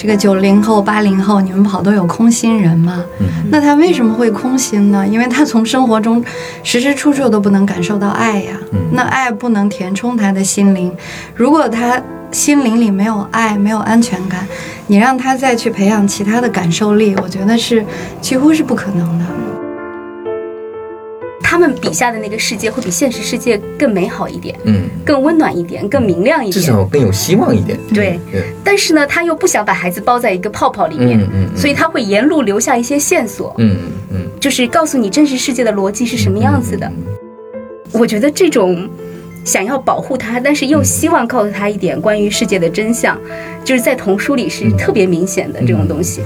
这个九零后、八零后，你们跑都有空心人嘛？那他为什么会空心呢？因为他从生活中时时处处都不能感受到爱呀。那爱不能填充他的心灵，如果他心灵里没有爱、没有安全感，你让他再去培养其他的感受力，我觉得是几乎是不可能的。他们笔下的那个世界会比现实世界更美好一点，嗯，更温暖一点，更明亮一点，至少更有希望一点。对，但是呢，他又不想把孩子包在一个泡泡里面，嗯嗯，所以他会沿路留下一些线索，嗯嗯，就是告诉你真实世界的逻辑是什么样子的。我觉得这种想要保护他，但是又希望告诉他一点关于世界的真相，就是在童书里是特别明显的这种东西。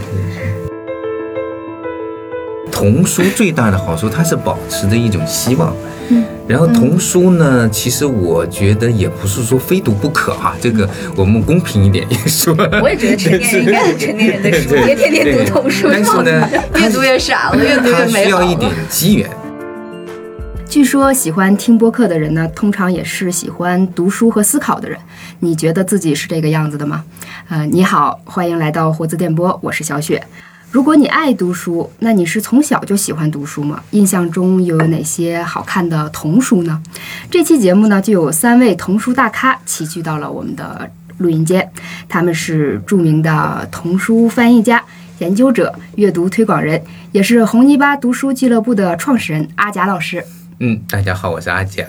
童书最大的好处，它是保持着一种希望。嗯，然后童书呢，其实我觉得也不是说非读不可哈。这个我们公平一点也说。我也觉得成年人应该读成年人的书，别天天读童书。但是呢，越读越傻了，越读越美好。需要一点机缘。据说喜欢听播客的人呢，通常也是喜欢读书和思考的人。你觉得自己是这个样子的吗？呃，你好，欢迎来到活字电波，我是小雪。如果你爱读书，那你是从小就喜欢读书吗？印象中又有哪些好看的童书呢？这期节目呢，就有三位童书大咖齐聚到了我们的录音间，他们是著名的童书翻译家、研究者、阅读推广人，也是红泥巴读书俱乐部的创始人阿贾老师。嗯，大家好，我是阿贾。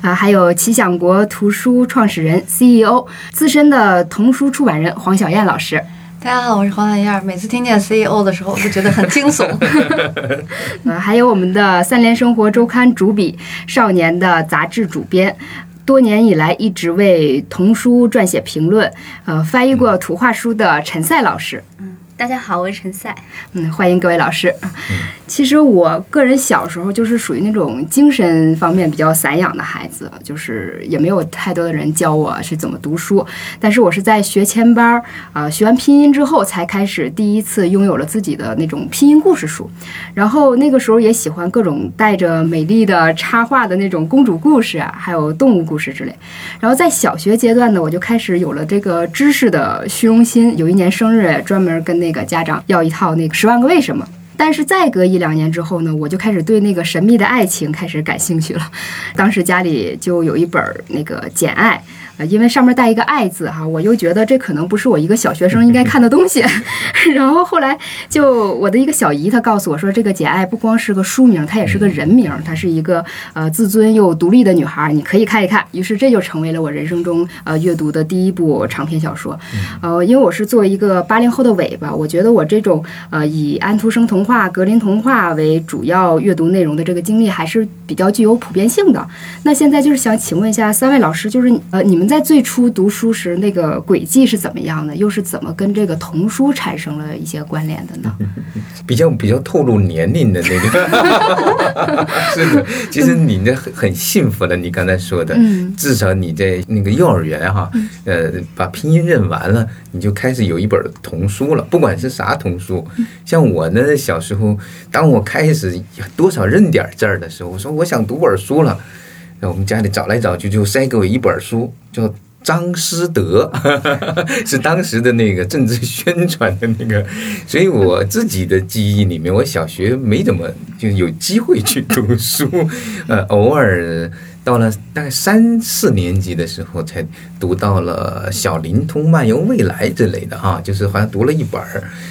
啊，还有奇想国图书创始人、CEO、资深的童书出版人黄小燕老师。大家好，我是黄小燕。每次听见 CEO 的时候，我都觉得很惊悚。呃，还有我们的三联生活周刊主笔、少年的杂志主编，多年以来一直为童书撰写评论，呃，翻译过图画书的陈赛老师。嗯。大家好，我是陈赛。嗯，欢迎各位老师。其实我个人小时候就是属于那种精神方面比较散养的孩子，就是也没有太多的人教我是怎么读书。但是我是在学前班儿啊，学完拼音之后，才开始第一次拥有了自己的那种拼音故事书。然后那个时候也喜欢各种带着美丽的插画的那种公主故事啊，还有动物故事之类。然后在小学阶段呢，我就开始有了这个知识的虚荣心。有一年生日，专门跟那个家长要一套那个《十万个为什么》，但是再隔一两年之后呢，我就开始对那个神秘的爱情开始感兴趣了。当时家里就有一本那个《简爱》。呃，因为上面带一个爱字哈，我又觉得这可能不是我一个小学生应该看的东西。然后后来就我的一个小姨，她告诉我说，这个简爱不光是个书名，它也是个人名，她是一个呃自尊又独立的女孩，你可以看一看。于是这就成为了我人生中呃阅读的第一部长篇小说。呃，因为我是作为一个八零后的尾巴，我觉得我这种呃以安徒生童话、格林童话为主要阅读内容的这个经历还是比较具有普遍性的。那现在就是想请问一下三位老师，就是呃你们。在最初读书时，那个轨迹是怎么样的？又是怎么跟这个童书产生了一些关联的呢？比较比较透露年龄的那个，是的。其实你那很很幸福的，你刚才说的，至少你在那个幼儿园哈，呃，把拼音认完了，你就开始有一本童书了。不管是啥童书，像我呢，小时候，当我开始多少认点字儿的时候，我说我想读本书了。在我们家里找来找去，就塞给我一本书，叫张思德，是当时的那个政治宣传的那个。所以我自己的记忆里面，我小学没怎么就有机会去读书，呃，偶尔到了大概三四年级的时候，才读到了《小灵通漫游未来》之类的啊，就是好像读了一本，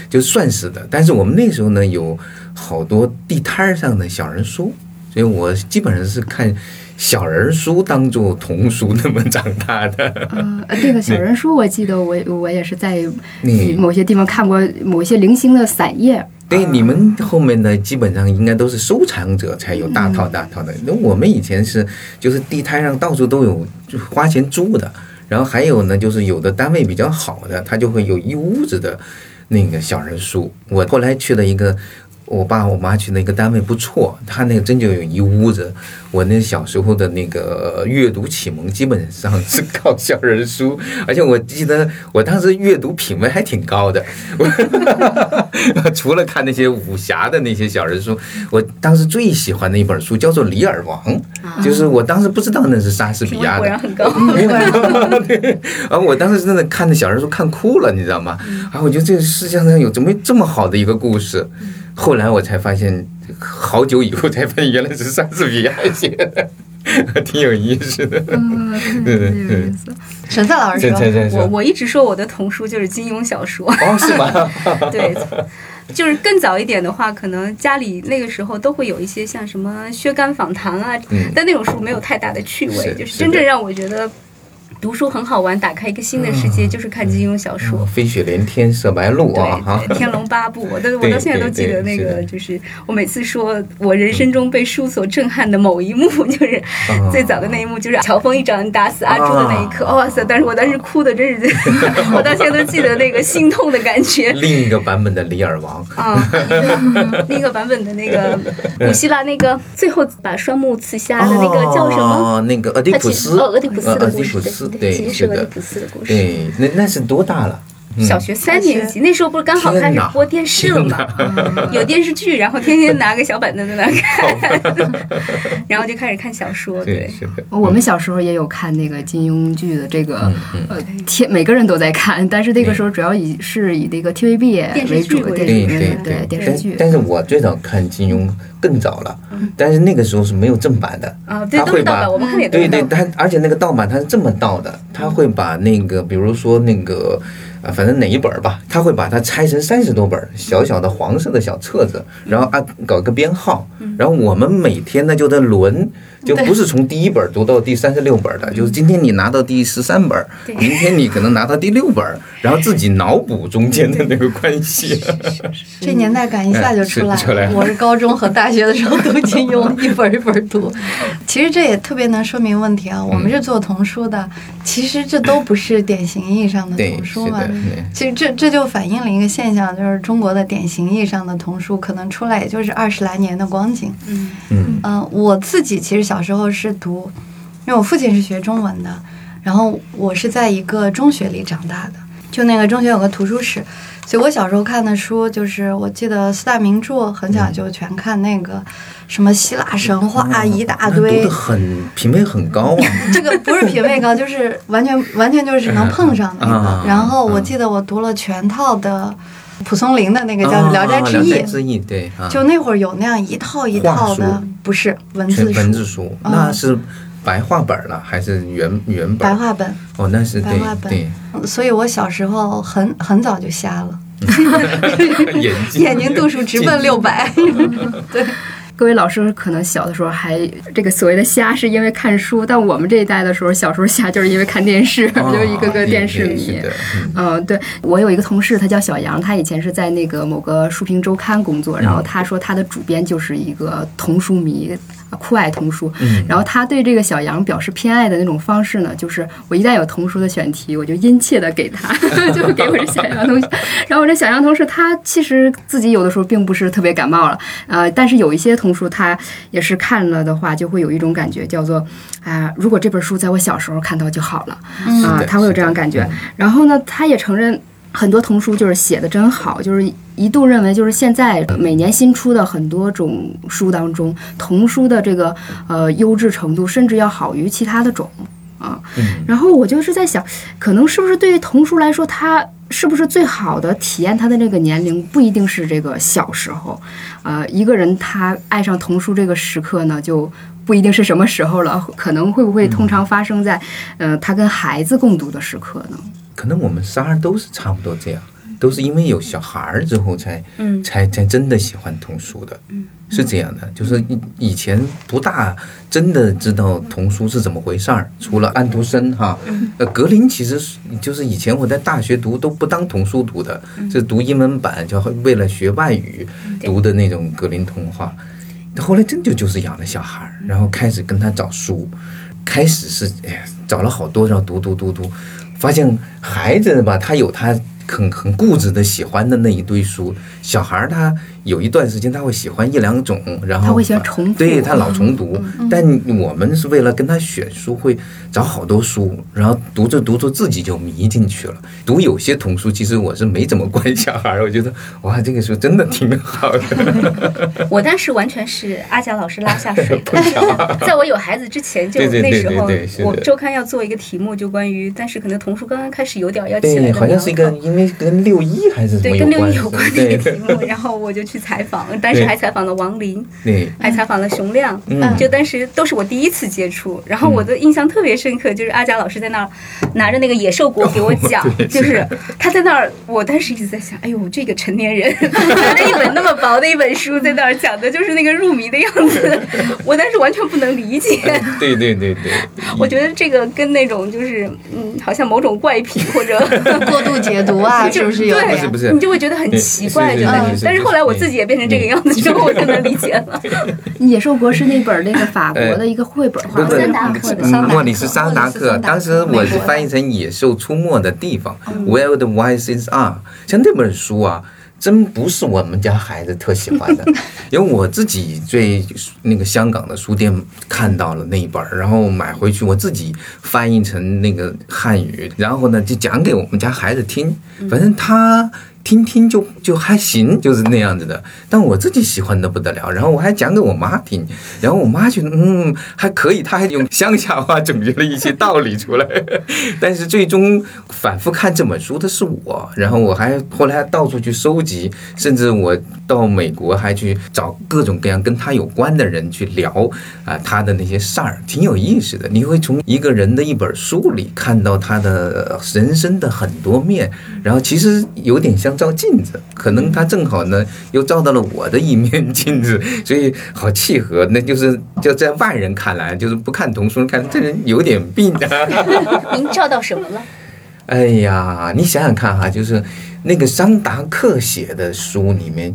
就算是的。但是我们那时候呢，有好多地摊上的小人书，所以我基本上是看。小人书当做童书那么长大的，呃，对了小人书我记得我我也是在某些地方看过某些零星的散页。对，你们后面的基本上应该都是收藏者才有大套大套的，那我们以前是就是地摊上到处都有，就花钱租的。然后还有呢，就是有的单位比较好的，他就会有一屋子的那个小人书。我后来去了一个。我爸我妈去那个单位不错，他那个真就有一屋子。我那小时候的那个阅读启蒙基本上是靠小人书，而且我记得我当时阅读品味还挺高的。除了看那些武侠的那些小人书，我当时最喜欢的一本书叫做《李尔王》，就是我当时不知道那是莎士比亚的。果然很高。啊，我当时真的看那小人书看哭了，你知道吗？啊，我觉得这个世界上有怎么这么好的一个故事？后来我才发现，好久以后才发现原来是莎士比亚写的，挺有意思的。嗯，对对对。陈赛老师说，我我一直说我的童书就是金庸小说。哦，是吗？对，就是更早一点的话，可能家里那个时候都会有一些像什么《薛干访谈》啊，但那种书没有太大的趣味，就是真正让我觉得。读书很好玩，打开一个新的世界，就是看金庸小说，飞雪连天射白鹿啊，对，天龙八部，我都 我到现在都记得那个，就是我每次说我人生中被书所震撼的某一幕，就是最早的那一幕，就是乔峰一掌打死阿朱的那一刻，哇塞！但是我当时哭的真是，我到现在都记得那个心痛的感觉。另一个版本的李尔王啊，另一个版本的那个古希腊那个最后把双目刺瞎的那个叫什么？那个俄狄浦斯，俄狄浦斯的故事。对，是的，对，那那是多大了？小学三年级，那时候不是刚好开始播电视了吗？有电视剧，然后天天拿个小板凳在那看，然后就开始看小说。对，我们小时候也有看那个金庸剧的这个，呃，天，每个人都在看，但是那个时候主要以是以那个 TVB 为主，对对对，电视剧。但是我最早看金庸更早了，但是那个时候是没有正版的。啊，对，都是盗版，我们看也对对，他而且那个盗版他是这么盗的，他会把那个，比如说那个。啊，反正哪一本吧，他会把它拆成三十多本小小的黄色的小册子，然后按搞个编号，然后我们每天呢就在轮。就不是从第一本读到第三十六本的，就是今天你拿到第十三本，明天你可能拿到第六本，然后自己脑补中间的那个关系。这年代感一下就出来了。我是高中和大学的时候读金庸，一本一本读。其实这也特别能说明问题啊。我们是做童书的，其实这都不是典型意义上的童书嘛。其实这这就反映了一个现象，就是中国的典型意义上的童书可能出来也就是二十来年的光景。嗯嗯，我自己其实想。小时候是读，因为我父亲是学中文的，然后我是在一个中学里长大的，就那个中学有个图书室，所以我小时候看的书就是，我记得四大名著，很小就全看那个什么希腊神话一大堆，很品味很高啊。这个不是品味高，就是完全完全就是能碰上的那 个。然后我记得我读了全套的。蒲松龄的那个叫《聊斋志异》，对，就那会儿有那样一套一套的，不是文字文字书，那是白话本了还是原原本？白话本。哦，那是白话本。所以我小时候很很早就瞎了，眼睛。眼睛度数直奔六百，对。各位老师可能小的时候还这个所谓的瞎是因为看书，但我们这一代的时候，小时候瞎就是因为看电视，就一个个电视迷。嗯，对我有一个同事，他叫小杨，他以前是在那个某个书评周刊工作，然后他说他的主编就是一个童书迷。酷爱童书，然后他对这个小杨表示偏爱的那种方式呢，就是我一旦有童书的选题，我就殷切的给他，就给我这小杨同学。然后我这小杨同事他其实自己有的时候并不是特别感冒了，呃，但是有一些童书他也是看了的话，就会有一种感觉叫做啊，如果这本书在我小时候看到就好了啊，他会有这样感觉。然后呢，他也承认。很多童书就是写的真好，就是一度认为就是现在每年新出的很多种书当中，童书的这个呃优质程度甚至要好于其他的种啊。然后我就是在想，可能是不是对于童书来说，他是不是最好的体验他的那个年龄不一定是这个小时候，呃，一个人他爱上童书这个时刻呢，就不一定是什么时候了，可能会不会通常发生在呃他跟孩子共读的时刻呢？可能我们仨儿都是差不多这样，都是因为有小孩儿之后才，才才真的喜欢童书的，是这样的。就是以以前不大真的知道童书是怎么回事儿，除了安徒生哈，呃，格林其实是就是以前我在大学读都不当童书读的，是读英文版，就为了学外语读的那种格林童话。后来真就就是养了小孩儿，然后开始跟他找书，开始是哎呀找了好多，然后读读读读。发现孩子吧，他有他很很固执的喜欢的那一堆书，小孩儿他有一段时间他会喜欢一两种，然后他会喜欢重读，对他老重读。但我们是为了跟他选书，会找好多书，然后读着读着自己就迷进去了。读有些童书，其实我是没怎么管小孩，我觉得哇，这个书真的挺好的。我当时完全是阿贾老师拉下水。的，在我有孩子之前就那时候，我周刊要做一个题目，就关于，但是可能童书刚刚开始有点要起来的，好像是一个因为跟六一还是对跟六一有关的一个题目，然后我就去采访，当时还采访了王林，对，还采访了熊亮，嗯，就当时都是我第一次接触，然后我的印象特别深刻，就是阿贾老师在那儿拿着那个野兽国给我讲，就是他在那儿，我当时一直在想，哎呦，这个成年人拿着一本那么薄的一本书在那儿讲的就是那个入迷的样子，我当时完全不能理解。对对对对，我觉得这个跟那种就是嗯，好像某种怪癖或者过度解读啊，是不是有？不是不是，你就会觉得很奇怪，就但是后来我自己也变成这个样子之后，我就能理解了。野兽国是那本那个法国的一个绘本，画，桑达克的莫里斯桑达克，当时我是翻译成《野兽出没的地方》，Where the Voices Are，像那本书啊。真不是我们家孩子特喜欢的，因为我自己在那个香港的书店看到了那一本，然后买回去，我自己翻译成那个汉语，然后呢就讲给我们家孩子听，反正他。听听就就还行，就是那样子的。但我自己喜欢的不得了，然后我还讲给我妈听，然后我妈觉得嗯还可以，她还用乡下话总结了一些道理出来。但是最终反复看这本书的是我，然后我还后来到处去收集，甚至我到美国还去找各种各样跟他有关的人去聊啊他的那些事儿，挺有意思的。你会从一个人的一本书里看到他的人生的很多面，然后其实有点像。照镜子，可能他正好呢，又照到了我的一面镜子，所以好契合。那就是就在外人看来，就是不看童书，看这人有点病。您照到什么了？哎呀，你想想看哈，就是那个桑达克写的书里面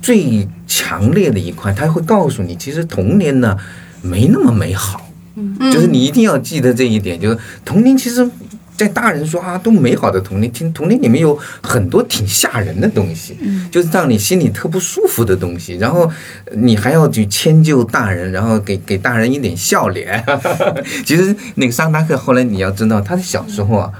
最强烈的一块，他会告诉你，其实童年呢没那么美好。嗯，就是你一定要记得这一点，就是童年其实。在大人说啊，都美好的童年，听童年里面有很多挺吓人的东西，就是让你心里特不舒服的东西，然后你还要去迁就大人，然后给给大人一点笑脸。其实那个桑达克后来你要知道，他的小时候啊，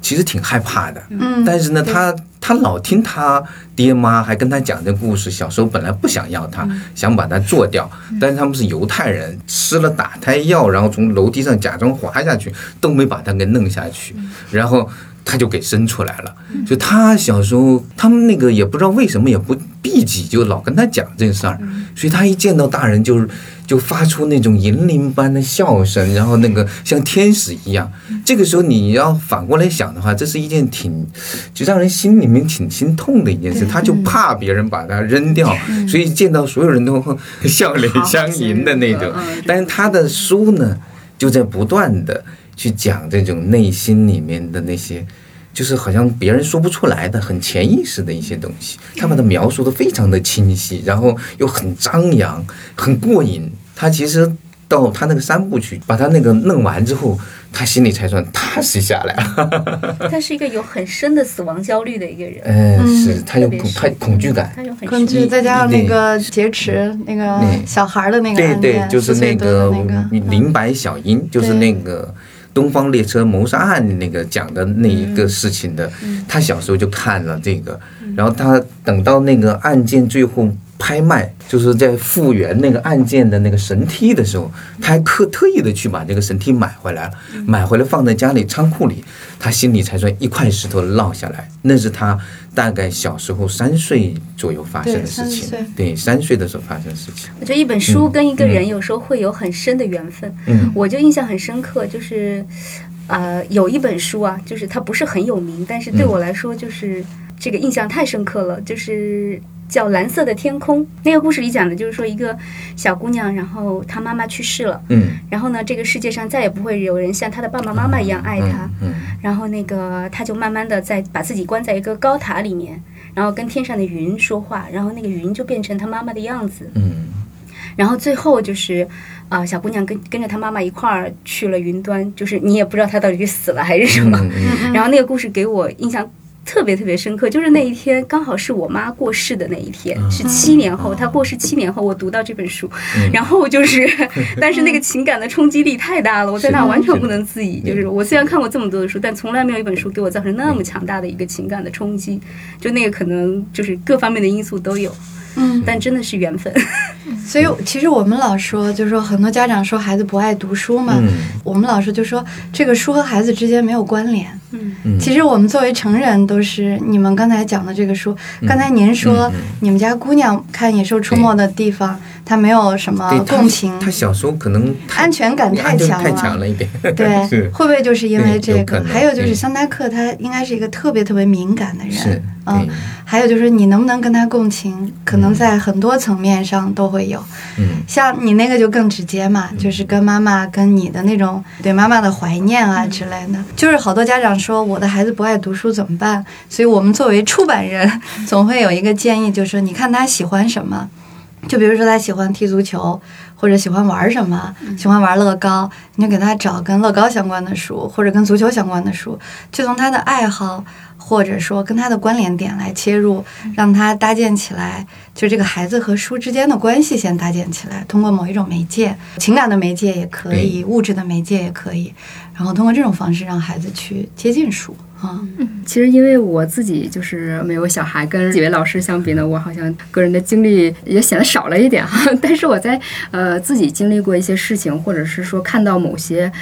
其实挺害怕的，但是呢，他。他老听他爹妈还跟他讲这故事，小时候本来不想要他，想把他做掉，但是他们是犹太人，吃了打胎药，然后从楼梯上假装滑下去，都没把他给弄下去，然后。他就给生出来了，就他小时候，他们那个也不知道为什么也不避忌，就老跟他讲这事儿，所以他一见到大人就是就发出那种银铃般的笑声，然后那个像天使一样。这个时候你要反过来想的话，这是一件挺就让人心里面挺心痛的一件事。他就怕别人把他扔掉，所以见到所有人都笑脸相迎的那种。但是他的书呢，就在不断的。去讲这种内心里面的那些，就是好像别人说不出来的很潜意识的一些东西，他把它描述的非常的清晰，然后又很张扬，很过瘾。他其实到他那个三部曲，把他那个弄完之后，他心里才算踏实下来。他是一个有很深的死亡焦虑的一个人。嗯，是他有恐，他恐惧感，他有恐惧，再加上那个劫持那个小孩的那个对对，就是那个林白小樱，就是那个。东方列车谋杀案那个讲的那一个事情的，他小时候就看了这个，然后他等到那个案件最后拍卖，就是在复原那个案件的那个神梯的时候，他还特特意的去把这个神梯买回来了，买回来放在家里仓库里，他心里才算一块石头落下来。那是他大概小时候三岁左右发生的事情，对，三岁的时候发生的事情。我觉得一本书跟一个人有时候会有很深的缘分。嗯，我就印象很深刻，就是，呃，有一本书啊，就是它不是很有名，但是对我来说就是这个印象太深刻了，就是。叫《蓝色的天空》那个故事里讲的就是说一个小姑娘，然后她妈妈去世了，嗯，然后呢，这个世界上再也不会有人像她的爸爸妈妈一样爱她，嗯，然后那个她就慢慢的在把自己关在一个高塔里面，然后跟天上的云说话，然后那个云就变成她妈妈的样子，嗯，然后最后就是啊，小姑娘跟跟着她妈妈一块儿去了云端，就是你也不知道她到底是死了还是什么，然后那个故事给我印象。特别特别深刻，就是那一天刚好是我妈过世的那一天，是七年后，她过世七年后，我读到这本书，然后就是，但是那个情感的冲击力太大了，我在那完全不能自已。就是我虽然看过这么多的书，但从来没有一本书给我造成那么强大的一个情感的冲击，就那个可能就是各方面的因素都有。嗯，但真的是缘分，所以其实我们老说，就是说很多家长说孩子不爱读书嘛，我们老师就说这个书和孩子之间没有关联。嗯，其实我们作为成人都是你们刚才讲的这个书，刚才您说你们家姑娘看《野兽出没》的地方，她没有什么共情，她小时候可能安全感太强了，太强了一点。对，会不会就是因为这个？还有就是桑达克，他应该是一个特别特别敏感的人。嗯，还有就是你能不能跟他共情，可能在很多层面上都会有。嗯，像你那个就更直接嘛，就是跟妈妈跟你的那种对妈妈的怀念啊之类的。就是好多家长说我的孩子不爱读书怎么办？所以我们作为出版人，总会有一个建议，就是你看他喜欢什么，就比如说他喜欢踢足球，或者喜欢玩什么，喜欢玩乐高，你就给他找跟乐高相关的书，或者跟足球相关的书，就从他的爱好。或者说跟他的关联点来切入，让他搭建起来，就这个孩子和书之间的关系先搭建起来。通过某一种媒介，情感的媒介也可以，物质的媒介也可以。然后通过这种方式让孩子去接近书啊。嗯，其实因为我自己就是没有小孩，跟几位老师相比呢，我好像个人的经历也显得少了一点哈。但是我在呃自己经历过一些事情，或者是说看到某些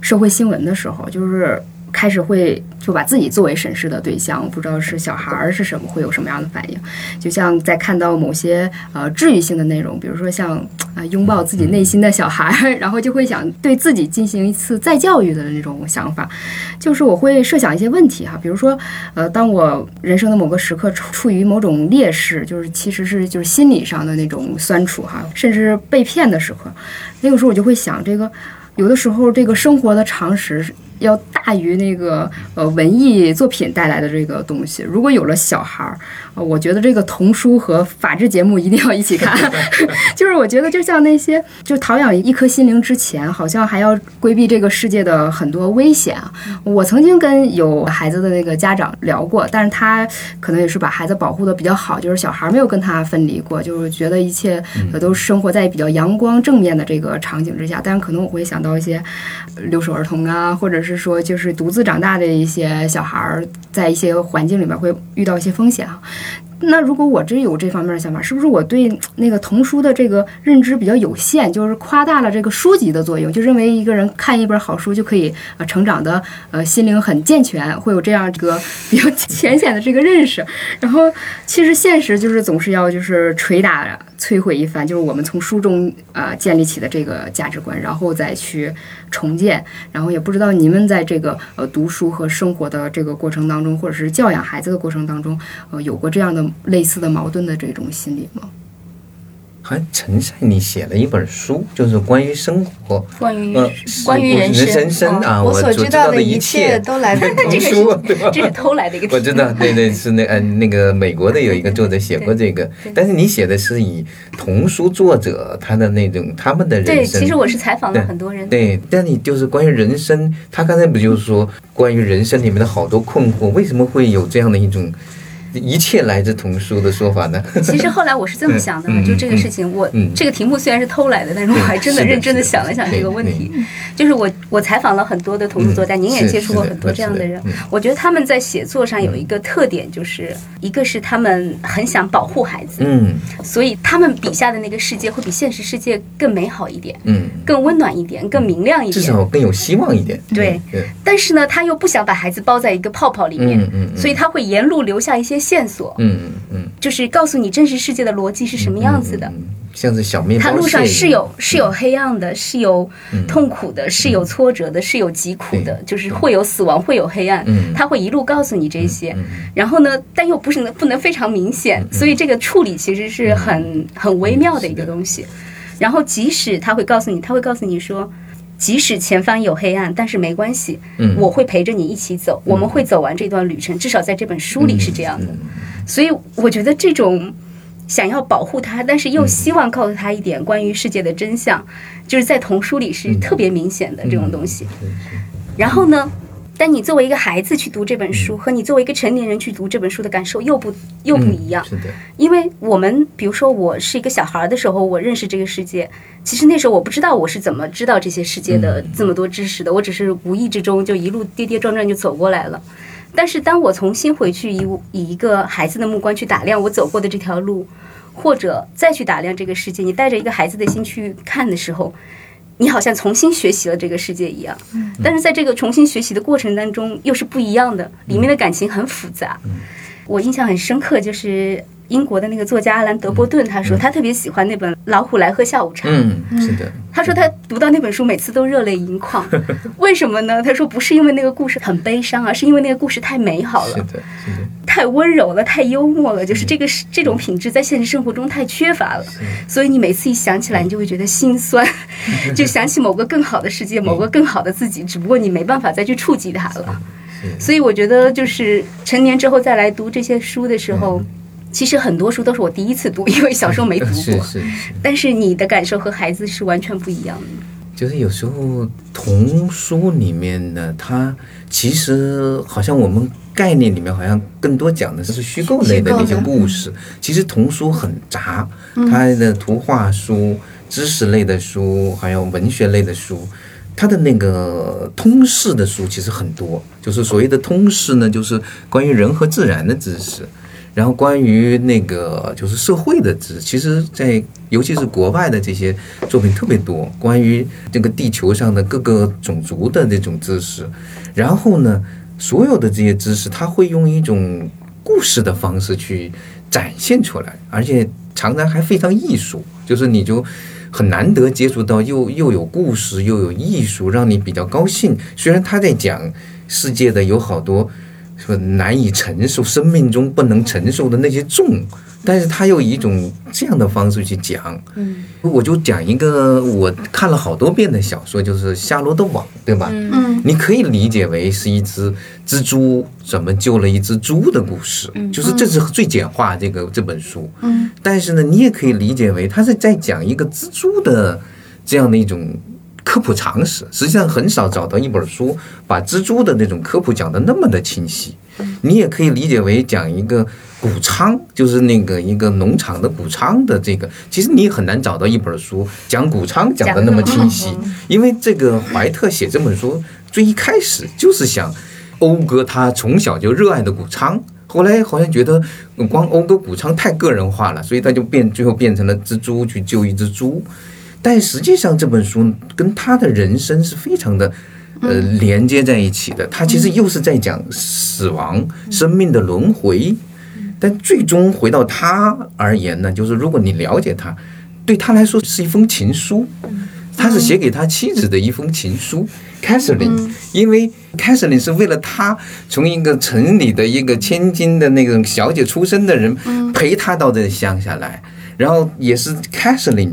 社会新闻的时候，就是。开始会就把自己作为审视的对象，不知道是小孩儿是什么，会有什么样的反应？就像在看到某些呃治愈性的内容，比如说像啊拥抱自己内心的小孩，然后就会想对自己进行一次再教育的那种想法。就是我会设想一些问题哈，比如说呃，当我人生的某个时刻处处于某种劣势，就是其实是就是心理上的那种酸楚哈，甚至被骗的时刻，那个时候我就会想，这个有的时候这个生活的常识。要大于那个呃文艺作品带来的这个东西。如果有了小孩儿，我觉得这个童书和法制节目一定要一起看。就是我觉得，就像那些就陶养一颗心灵之前，好像还要规避这个世界的很多危险啊。我曾经跟有孩子的那个家长聊过，但是他可能也是把孩子保护的比较好，就是小孩没有跟他分离过，就是觉得一切都生活在比较阳光正面的这个场景之下。但是可能我会想到一些留守儿童啊，或者是。说就是独自长大的一些小孩儿，在一些环境里面会遇到一些风险啊。那如果我真有这方面的想法，是不是我对那个童书的这个认知比较有限，就是夸大了这个书籍的作用，就认为一个人看一本好书就可以呃成长的呃心灵很健全，会有这样这个比较浅显的这个认识。然后其实现实就是总是要就是捶打摧毁一番，就是我们从书中呃建立起的这个价值观，然后再去重建。然后也不知道你们在这个呃读书和生活的这个过程当中，或者是教养孩子的过程当中，呃有过这样的。类似的矛盾的这种心理吗？好像陈善你写了一本书，就是关于生活，关于关于人生啊，我所知道的一切都来自童书，这是偷来的一个。我知道，对对，是那嗯那个美国的有一个作者写过这个，但是你写的是以童书作者他的那种他们的人生。对，其实我是采访了很多人。对，但你就是关于人生，他刚才不就是说关于人生里面的好多困惑，为什么会有这样的一种？一切来自童书的说法呢？其实后来我是这么想的，就这个事情，我这个题目虽然是偷来的，但是我还真的 认真的想了想这个问题。就是我我采访了很多的童书作家，您也接触过很多这样的人，我觉得他们在写作上有一个特点，就是一个是他们很想保护孩子，嗯，所以他们笔下的那个世界会比现实世界更美好一点，嗯，更温暖一点，更明亮一点，至少更有希望一点。对，但是呢，他又不想把孩子包在一个泡泡里面，嗯嗯，所以他会沿路留下一些。线索，嗯嗯嗯，就是告诉你真实世界的逻辑是什么样子的，像是小面包。它路上是有是有黑暗的，是有痛苦的，是有挫折的，是有疾苦的，就是会有死亡，会有黑暗。他会一路告诉你这些，然后呢，但又不是能不能非常明显，所以这个处理其实是很很微妙的。一个东西。然后即使他会告诉你，他会告诉你说。即使前方有黑暗，但是没关系，我会陪着你一起走，我们会走完这段旅程。至少在这本书里是这样的，所以我觉得这种想要保护他，但是又希望告诉他一点关于世界的真相，就是在童书里是特别明显的这种东西。然后呢，但你作为一个孩子去读这本书，和你作为一个成年人去读这本书的感受又不又不一样。是的，因为我们比如说我是一个小孩的时候，我认识这个世界，其实那时候我不知道我是怎么知道这些世界的这么多知识的，我只是无意之中就一路跌跌撞撞就走过来了。但是当我重新回去以以一个孩子的目光去打量我走过的这条路，或者再去打量这个世界，你带着一个孩子的心去看的时候。你好像重新学习了这个世界一样，但是在这个重新学习的过程当中又是不一样的，里面的感情很复杂。我印象很深刻，就是英国的那个作家阿兰·德波顿，他说他特别喜欢那本《老虎来喝下午茶》。嗯，是的。他说他读到那本书，每次都热泪盈眶。为什么呢？他说不是因为那个故事很悲伤，而是因为那个故事太美好了。是的，是的。太温柔了，太幽默了，就是这个这种品质在现实生活中太缺乏了，所以你每次一想起来，你就会觉得心酸，就想起某个更好的世界，某个更好的自己，只不过你没办法再去触及它了。所以我觉得，就是成年之后再来读这些书的时候，其实很多书都是我第一次读，因为小时候没读过。是是是。但是你的感受和孩子是完全不一样的。就是有时候童书里面呢，它其实好像我们。概念里面好像更多讲的是虚构类的那些故事，其实童书很杂，它的图画书、知识类的书，还有文学类的书，它的那个通识的书其实很多。就是所谓的通识呢，就是关于人和自然的知识，然后关于那个就是社会的知识。其实，在尤其是国外的这些作品特别多，关于这个地球上的各个种族的这种知识，然后呢。所有的这些知识，他会用一种故事的方式去展现出来，而且常常还非常艺术，就是你就很难得接触到又又有故事又有艺术，让你比较高兴。虽然他在讲世界的有好多说难以承受，生命中不能承受的那些重。但是他又以一种这样的方式去讲，嗯，我就讲一个我看了好多遍的小说，就是《夏洛的网》，对吧？嗯，你可以理解为是一只蜘蛛怎么救了一只猪的故事，就是这是最简化这个这本书。嗯，但是呢，你也可以理解为它是在讲一个蜘蛛的这样的一种科普常识。实际上很少找到一本书把蜘蛛的那种科普讲的那么的清晰。你也可以理解为讲一个。谷仓就是那个一个农场的谷仓的这个，其实你很难找到一本书讲谷仓讲的那么清晰，因为这个怀特写这本书最一开始就是想讴歌他从小就热爱的谷仓，后来好像觉得光讴歌谷仓太个人化了，所以他就变最后变成了蜘蛛去救一只猪，但实际上这本书跟他的人生是非常的呃连接在一起的，他其实又是在讲死亡、生命的轮回。但最终回到他而言呢，就是如果你了解他，对他来说是一封情书，他是写给他妻子的一封情书。凯瑟琳，因为 Catherine 是为了他从一个城里的一个千金的那种小姐出身的人，陪他到这乡下来，然后也是 Catherine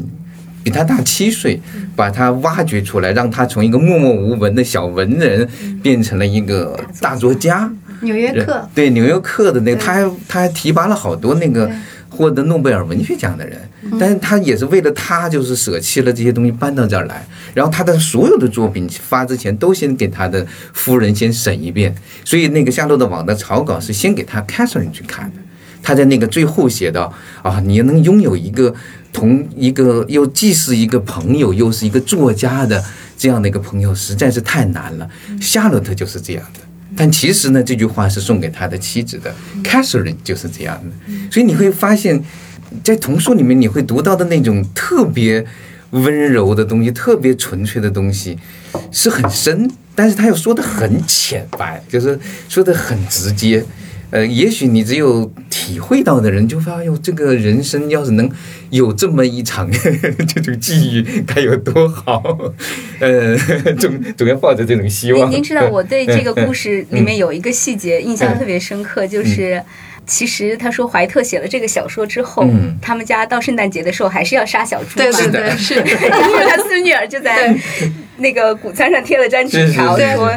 比他大七岁，把他挖掘出来，让他从一个默默无闻的小文人变成了一个大作家。纽约客。对纽约客的那个，他还他还提拔了好多那个获得诺贝尔文学奖的人，但是他也是为了他，就是舍弃了这些东西搬到这儿来，然后他的所有的作品发之前都先给他的夫人先审一遍，所以那个夏洛的网的草稿是先给他 Catherine 去看的，他在那个最后写到啊，你能拥有一个同一个又既是一个朋友又是一个作家的这样的一个朋友，实在是太难了，夏洛特就是这样的。但其实呢，这句话是送给他的妻子的，Catherine 就是这样的。所以你会发现，在童书里面你会读到的那种特别温柔的东西、特别纯粹的东西，是很深，但是他又说的很浅白，就是说的很直接。呃，也许你只有体会到的人，就发现这个人生要是能有这么一场 这种际遇，该有多好。呃，总总要抱着这种希望。您知道，我对这个故事 里面有一个细节印象特别深刻，就是其实他说怀特写了这个小说之后，他们家到圣诞节的时候还是要杀小猪嘛，对对是，因为他孙女儿就在。那个谷仓上贴了张纸条，说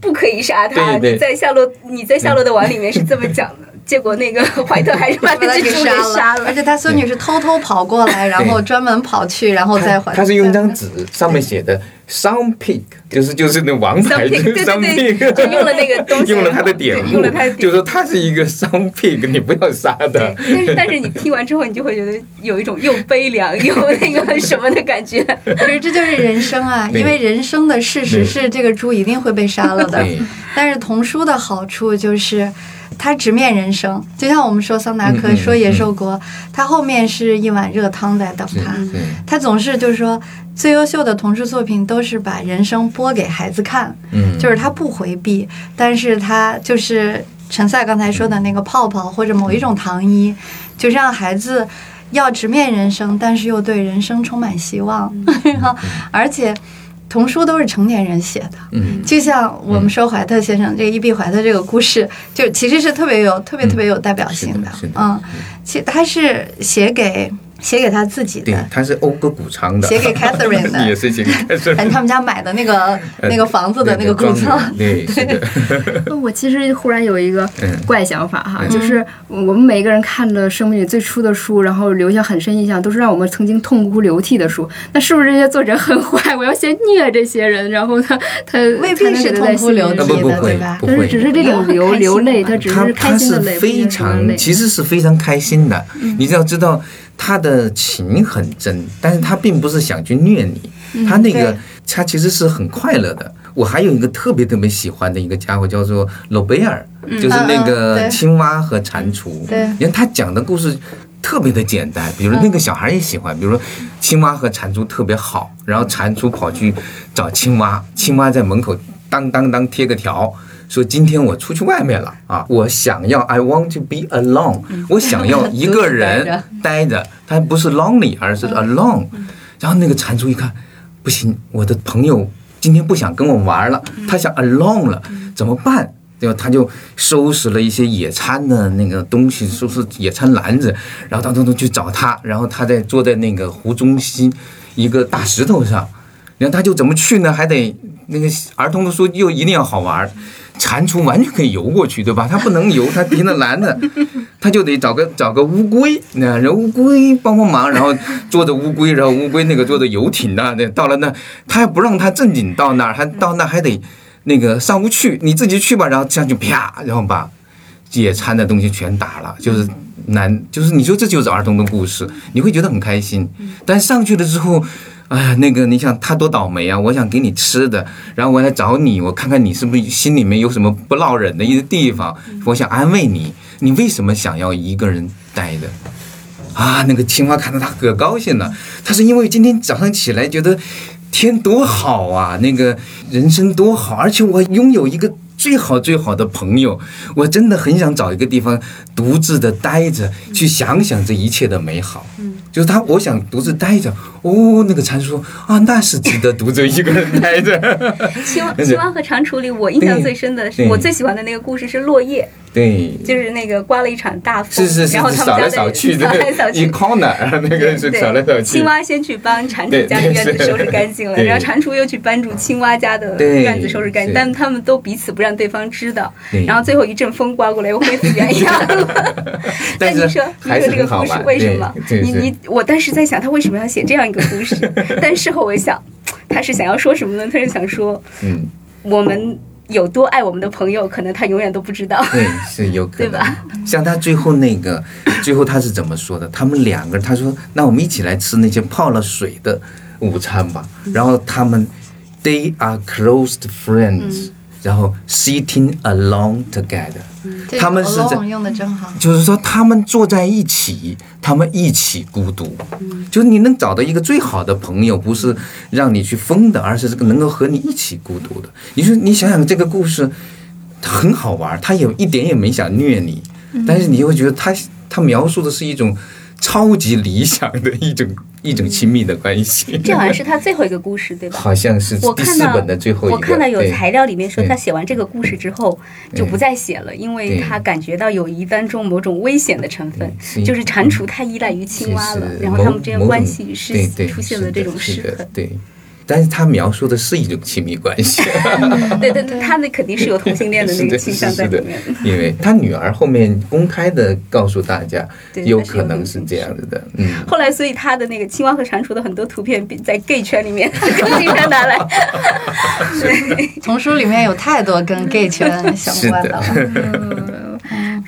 不可以杀他。你在夏洛，你在夏洛的网里面是这么讲的。结果那个怀特还是把他给杀了，而且他孙女是偷偷跑过来，然后专门跑去，然后再还。他是用一张纸，上面写的 Some pig 就是就是那王牌，Some pig，就用了那个东西，用了他的典故，用了他的，就说他是一个 Some pig，你不要杀的。但是但是你听完之后，你就会觉得有一种又悲凉又那个什么的感觉。可是这就是人生啊，因为人生的事实是这个猪一定会被杀了的。但是童书的好处就是。他直面人生，就像我们说桑达克说野兽国，他后面是一碗热汤在等他。他总是就是说，最优秀的童书作品都是把人生播给孩子看，就是他不回避，但是他就是陈赛刚才说的那个泡泡或者某一种糖衣，就让孩子要直面人生，但是又对人生充满希望，而且。童书都是成年人写的，嗯，就像我们说怀特先生这个伊壁怀特这个故事，就其实是特别有、特别特别有代表性的，嗯，其实他是写给。写给他自己的，对，他是讴歌谷仓的。写给 Catherine 的，也是写给 Catherine。他们家买的那个那个房子的那个谷仓，对对。我其实忽然有一个怪想法哈，就是我们每一个人看了生命里最初的书，然后留下很深印象，都是让我们曾经痛哭流涕的书。那是不是这些作者很坏？我要先虐这些人，然后他他 未必是痛哭流涕的，对吧？但是只是这种流流泪，他只是开心的泪，非常其实是非常开心的。你只要知道。他的情很真，但是他并不是想去虐你，他那个他其实是很快乐的。我还有一个特别特别喜欢的一个家伙，叫做罗贝尔，就是那个青蛙和蟾蜍。对，你看他讲的故事特别的简单，比如那个小孩也喜欢，比如说青蛙和蟾蜍特别好，然后蟾蜍跑去找青蛙，青蛙在门口当当当贴个条。说今天我出去外面了啊！我想要，I want to be alone。我想要 一个人待着，他不是 lonely，而是 alone。然后那个蟾蜍一看，不行，我的朋友今天不想跟我玩了，他想 alone 了，怎么办？对吧？他就收拾了一些野餐的那个东西，收拾野餐篮子，然后当当当去找他。然后他在坐在那个湖中心一个大石头上，然后他就怎么去呢？还得那个儿童的书又一定要好玩。蟾蜍完全可以游过去，对吧？它不能游，它提着篮子，它就得找个找个乌龟，那人乌龟帮帮忙，然后坐着乌龟，然后乌龟那个坐着游艇呢，那到了那，他还不让他正经到那儿，还到那还得那个上不去，你自己去吧，然后这样就啪，然后把野餐的东西全打了，就是难，就是你说这就是儿童的故事，你会觉得很开心，但上去了之后。哎呀，那个，你想他多倒霉啊！我想给你吃的，然后我来找你，我看看你是不是心里面有什么不落忍的一个地方，我想安慰你。你为什么想要一个人待着？啊，那个青蛙看到他可高兴了，他是因为今天早上起来觉得天多好啊，那个人生多好，而且我拥有一个最好最好的朋友，我真的很想找一个地方独自的待着，去想想这一切的美好。嗯就是他，我想独自待着。哦，那个蟾蜍说啊，那是值得独自一个人待着。青蛙，青蛙和蟾蜍里，我印象最深的是，我最喜欢的那个故事是落叶。对，就是那个刮了一场大风，是是是，扫来扫去的，一 corner，那个是扫来扫去。青蛙先去帮蟾蜍家的院子收拾干净了，然后蟾蜍又去帮助青蛙家的院子收拾干净，但他们都彼此不让对方知道。然后最后一阵风刮过来，又恢复原样了。但你说，你说这个故事为什么？你你我当时在想，他为什么要写这样一个故事？但事后我想，他是想要说什么呢？他是想说，嗯，我们。有多爱我们的朋友，可能他永远都不知道。对，是有可能，对吧？像他最后那个，最后他是怎么说的？他们两个人，他说：“那我们一起来吃那些泡了水的午餐吧。”然后他们，They are close friends。然后 sitting alone together，他们是在用的真好，就是说他们坐在一起，他们一起孤独。就是你能找到一个最好的朋友，不是让你去疯的，而是这个能够和你一起孤独的。你说你想想这个故事，很好玩，他也一点也没想虐你，但是你又觉得他他描述的是一种。超级理想的一种一种亲密的关系，这好像是他最后一个故事，对吧？好像是第四本的最后一个。我看到有材料里面说，他写完这个故事之后就不再写了，因为他感觉到友谊当中某种危险的成分，就是蟾蜍太依赖于青蛙了，然后他们之间关系是出现了这种失衡。对，但是他描述的是一种亲密关系。对 对对，他那肯定是有同性恋的那个倾向在里面。因为他女儿后面公开的告诉大家，有可能是这样子的。嗯。后来，所以他的那个青蛙和蟾蜍的很多图片在 gay 圈里面 经常拿来。童书里面有太多跟 gay 圈相关的了。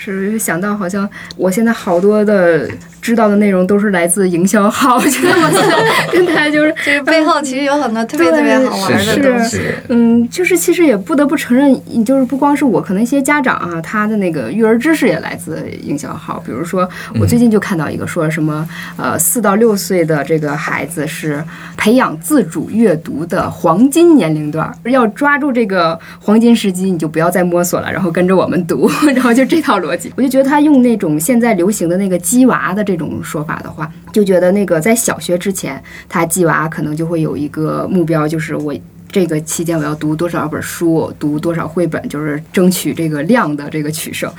是想到好像我现在好多的知道的内容都是来自营销号，我觉得我现在跟他就是 就是背后其实有很多特别 特别好玩的东西。嗯，就是其实也不得不承认，就是不光是我，可能一些家长啊，他的那个育儿知识也来自营销号。比如说，我最近就看到一个说什么，呃，四到六岁的这个孩子是培养自主阅读的黄金年龄段，要抓住这个黄金时机，你就不要再摸索了，然后跟着我们读，然后就这套逻辑。我就觉得他用那种现在流行的那个“鸡娃”的这种说法的话，就觉得那个在小学之前，他“鸡娃”可能就会有一个目标，就是我。这个期间我要读多少本书，读多少绘本，就是争取这个量的这个取胜。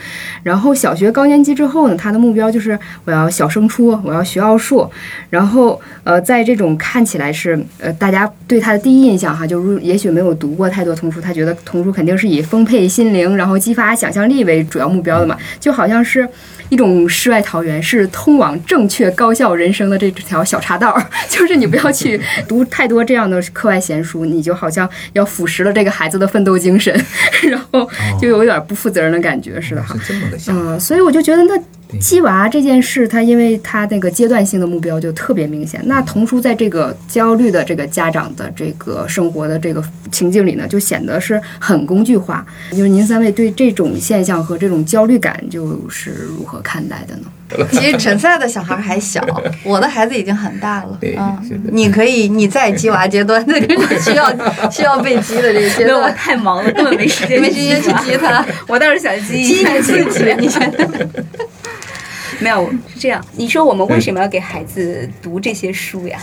然后小学高年级之后呢，他的目标就是我要小升初，我要学奥数。然后呃，在这种看起来是呃大家对他的第一印象哈，就是也许没有读过太多童书，他觉得童书肯定是以丰沛心灵，然后激发想象力为主要目标的嘛，就好像是。一种世外桃源是通往正确高效人生的这条小岔道，就是你不要去读太多这样的课外闲书，你就好像要腐蚀了这个孩子的奋斗精神，然后就有点不负责任的感觉似的哈。嗯，所以我就觉得那。鸡娃这件事，他因为他那个阶段性的目标就特别明显。那童书在这个焦虑的这个家长的这个生活的这个情境里呢，就显得是很工具化。就是您三位对这种现象和这种焦虑感，就是如何看待的呢？其实陈赛的小孩还小，我的孩子已经很大了。嗯，你可以你在鸡娃阶段，那 个需要需要被鸡的这个阶段，我太忙了，根本没时间没时间去激他。我倒是想激激你自己，你先。没有是这样，你说我们为什么要给孩子读这些书呀？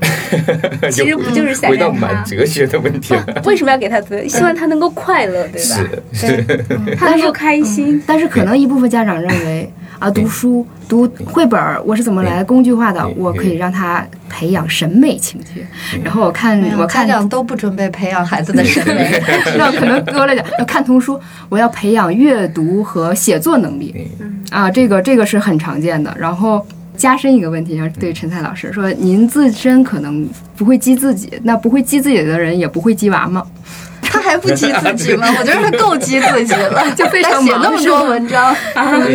其实不就是想回到蛮哲学的问题了？为什么要给他读？希望他能够快乐，对吧？是，是他能够开心。但是可能一部分家长认为。啊，读书读绘本儿，我是怎么来工具化的？我可以让他培养审美情趣。然后我看，我看家长都不准备培养孩子的审美，那可能多了点。要看童书，我要培养阅读和写作能力。啊，这个这个是很常见的。然后加深一个问题，要对陈蔡老师说，您自身可能不会激自己，那不会激自己的人也不会激娃吗？他还不激自己吗？我觉得他够激自己了，就非常写那么多文章，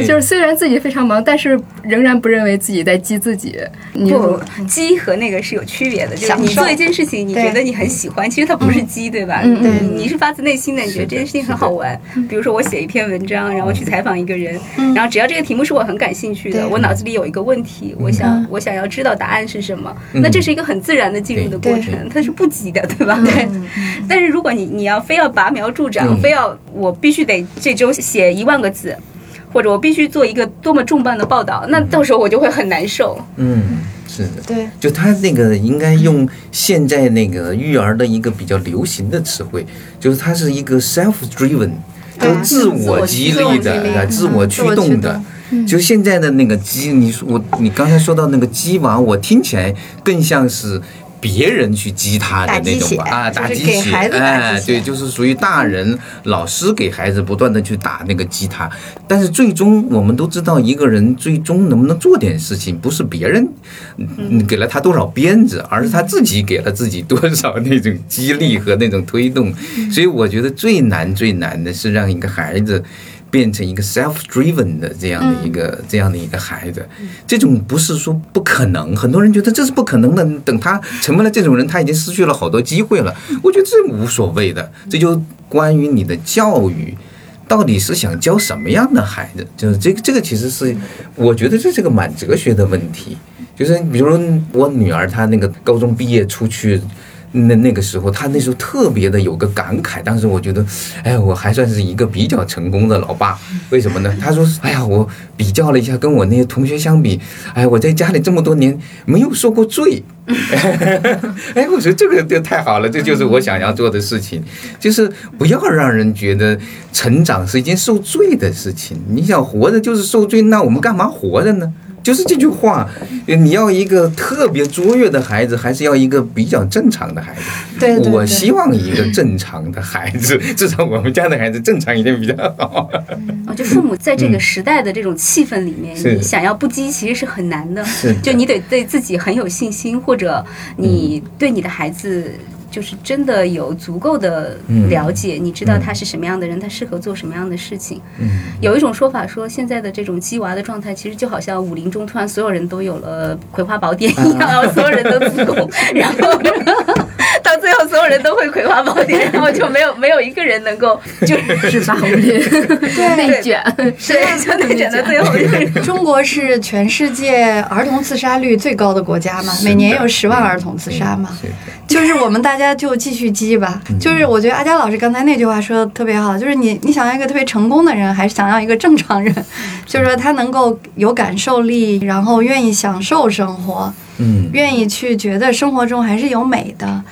就是虽然自己非常忙，但是仍然不认为自己在激自己。不，激和那个是有区别的。就是你做一件事情，你觉得你很喜欢，其实它不是激，对吧？对，你是发自内心的，你觉得这件事情很好玩。比如说我写一篇文章，然后去采访一个人，然后只要这个题目是我很感兴趣的，我脑子里有一个问题，我想我想要知道答案是什么，那这是一个很自然的进入的过程，它是不急的，对吧？对。但是如果你你要非要拔苗助长，非要我必须得这周写一万个字，或者我必须做一个多么重磅的报道，那到时候我就会很难受。嗯，是的，对，就他那个应该用现在那个育儿的一个比较流行的词汇，就是他是一个 self-driven，就自我激励的、自我驱动的。就现在的那个鸡，你说我，你刚才说到那个鸡娃，我听起来更像是。别人去激他的那种吧，啊，打鸡血，哎，对，就是属于大人老师给孩子不断的去打那个激他，但是最终我们都知道，一个人最终能不能做点事情，不是别人给了他多少鞭子，而是他自己给了自己多少那种激励和那种推动。所以我觉得最难最难的是让一个孩子。变成一个 self-driven 的这样的一个这样的一个孩子，这种不是说不可能，很多人觉得这是不可能的。等他成为了这种人，他已经失去了好多机会了。我觉得这无所谓的，这就关于你的教育，到底是想教什么样的孩子，就是这个这个其实是我觉得这是个蛮哲学的问题。就是比如我女儿她那个高中毕业出去。那那个时候，他那时候特别的有个感慨。当时我觉得，哎，我还算是一个比较成功的老爸。为什么呢？他说，哎呀，我比较了一下，跟我那些同学相比，哎，我在家里这么多年没有受过罪。哎，我说这个就太好了，这就是我想要做的事情，就是不要让人觉得成长是一件受罪的事情。你想活着就是受罪，那我们干嘛活着呢？就是这句话，你要一个特别卓越的孩子，还是要一个比较正常的孩子？对，我希望一个正常的孩子，至少我们家的孩子正常一点比较好。啊，就父母在这个时代的这种气氛里面，你想要不羁其实是很难的。就你得对自己很有信心，或者你对你的孩子。就是真的有足够的了解，你知道他是什么样的人，他适合做什么样的事情。有一种说法说，现在的这种鸡娃的状态，其实就好像武林中突然所有人都有了《葵花宝典》一样，所有人都自宫，然后所有人都会《葵花宝典》，然后就没有没有一个人能够就是制霸武林，内卷，对，就内卷到最后。中国是全世界儿童自杀率最高的国家嘛，每年有十万儿童自杀嘛，就是我们大家。大家就继续积吧。就是我觉得阿佳老师刚才那句话说的特别好，就是你你想要一个特别成功的人，还是想要一个正常人？就是说他能够有感受力，然后愿意享受生活，嗯，愿意去觉得生活中还是有美的，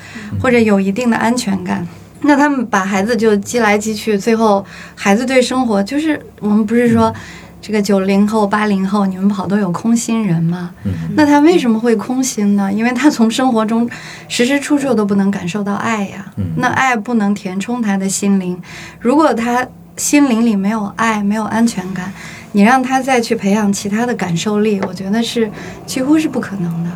或者有一定的安全感。那他们把孩子就积来积去，最后孩子对生活就是我们不是说。这个九零后、八零后，你们跑都有空心人吗？那他为什么会空心呢？因为他从生活中时时处处都不能感受到爱呀。那爱不能填充他的心灵。如果他心灵里没有爱、没有安全感，你让他再去培养其他的感受力，我觉得是几乎是不可能的。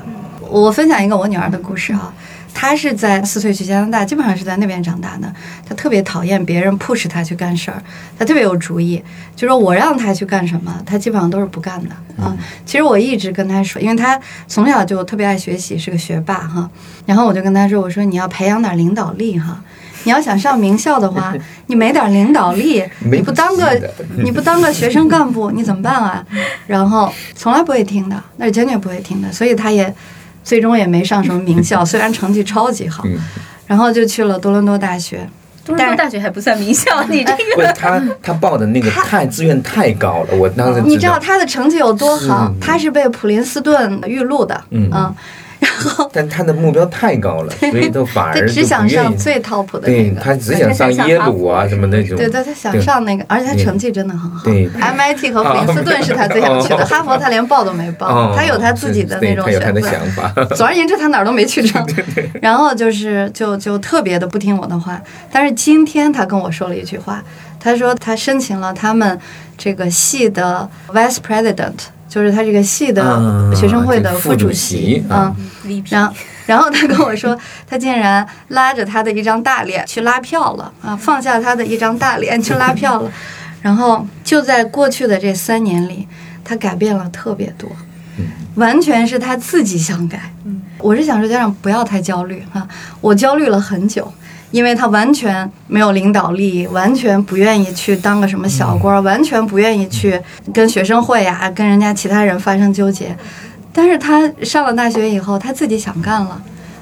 我分享一个我女儿的故事啊。她是在四岁去加拿大，基本上是在那边长大的。她特别讨厌别人 push 她去干事儿，她特别有主意。就说我让她去干什么，她基本上都是不干的啊。其实我一直跟她说，因为她从小就特别爱学习，是个学霸哈。然后我就跟她说，我说你要培养点领导力哈。你要想上名校的话，你没点领导力，你不当个你不当个学生干部，你怎么办啊？然后从来不会听的，那是坚决不会听的。所以他也。最终也没上什么名校，虽然成绩超级好，然后就去了多伦多大学。多伦多大学还不算名校，你这个他他报的那个太志愿太高了，我当时你知道他的成绩有多好？他是被普林斯顿预录的，嗯。然后，但他的目标太高了，所以都反而只想上最 top 的那个。他只想上耶鲁啊什么那种。对对，他想上那个，而且他成绩真的很好。对，MIT 和普林斯顿是他最想去的，哈佛他连报都没报。他有他自己的那种选择。总而言之，他哪儿都没去成。然后就是就就特别的不听我的话。但是今天他跟我说了一句话，他说他申请了他们这个系的 vice president。就是他这个系的学生会的副主席，嗯，然后，然后他跟我说，他竟然拉着他的一张大脸去拉票了啊，放下他的一张大脸去拉票了，然后就在过去的这三年里，他改变了特别多，完全是他自己想改。我是想说家长不要太焦虑啊，我焦虑了很久。因为他完全没有领导力，完全不愿意去当个什么小官，完全不愿意去跟学生会呀、跟人家其他人发生纠结。但是他上了大学以后，他自己想干了，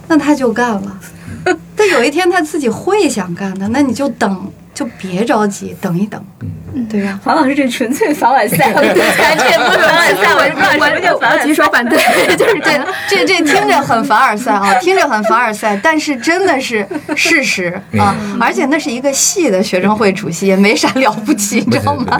那他就干了。但有一天他自己会想干的，那你就等。就别着急，等一等。嗯，对呀。黄老师这纯粹凡尔赛，我这也不是凡尔赛，我不知道什么叫凡尔赛。举手反对，就是这这这听着很凡尔赛啊，听着很凡尔赛，但是真的是事实啊。而且那是一个系的学生会主席，也没啥了不起，你知道吗？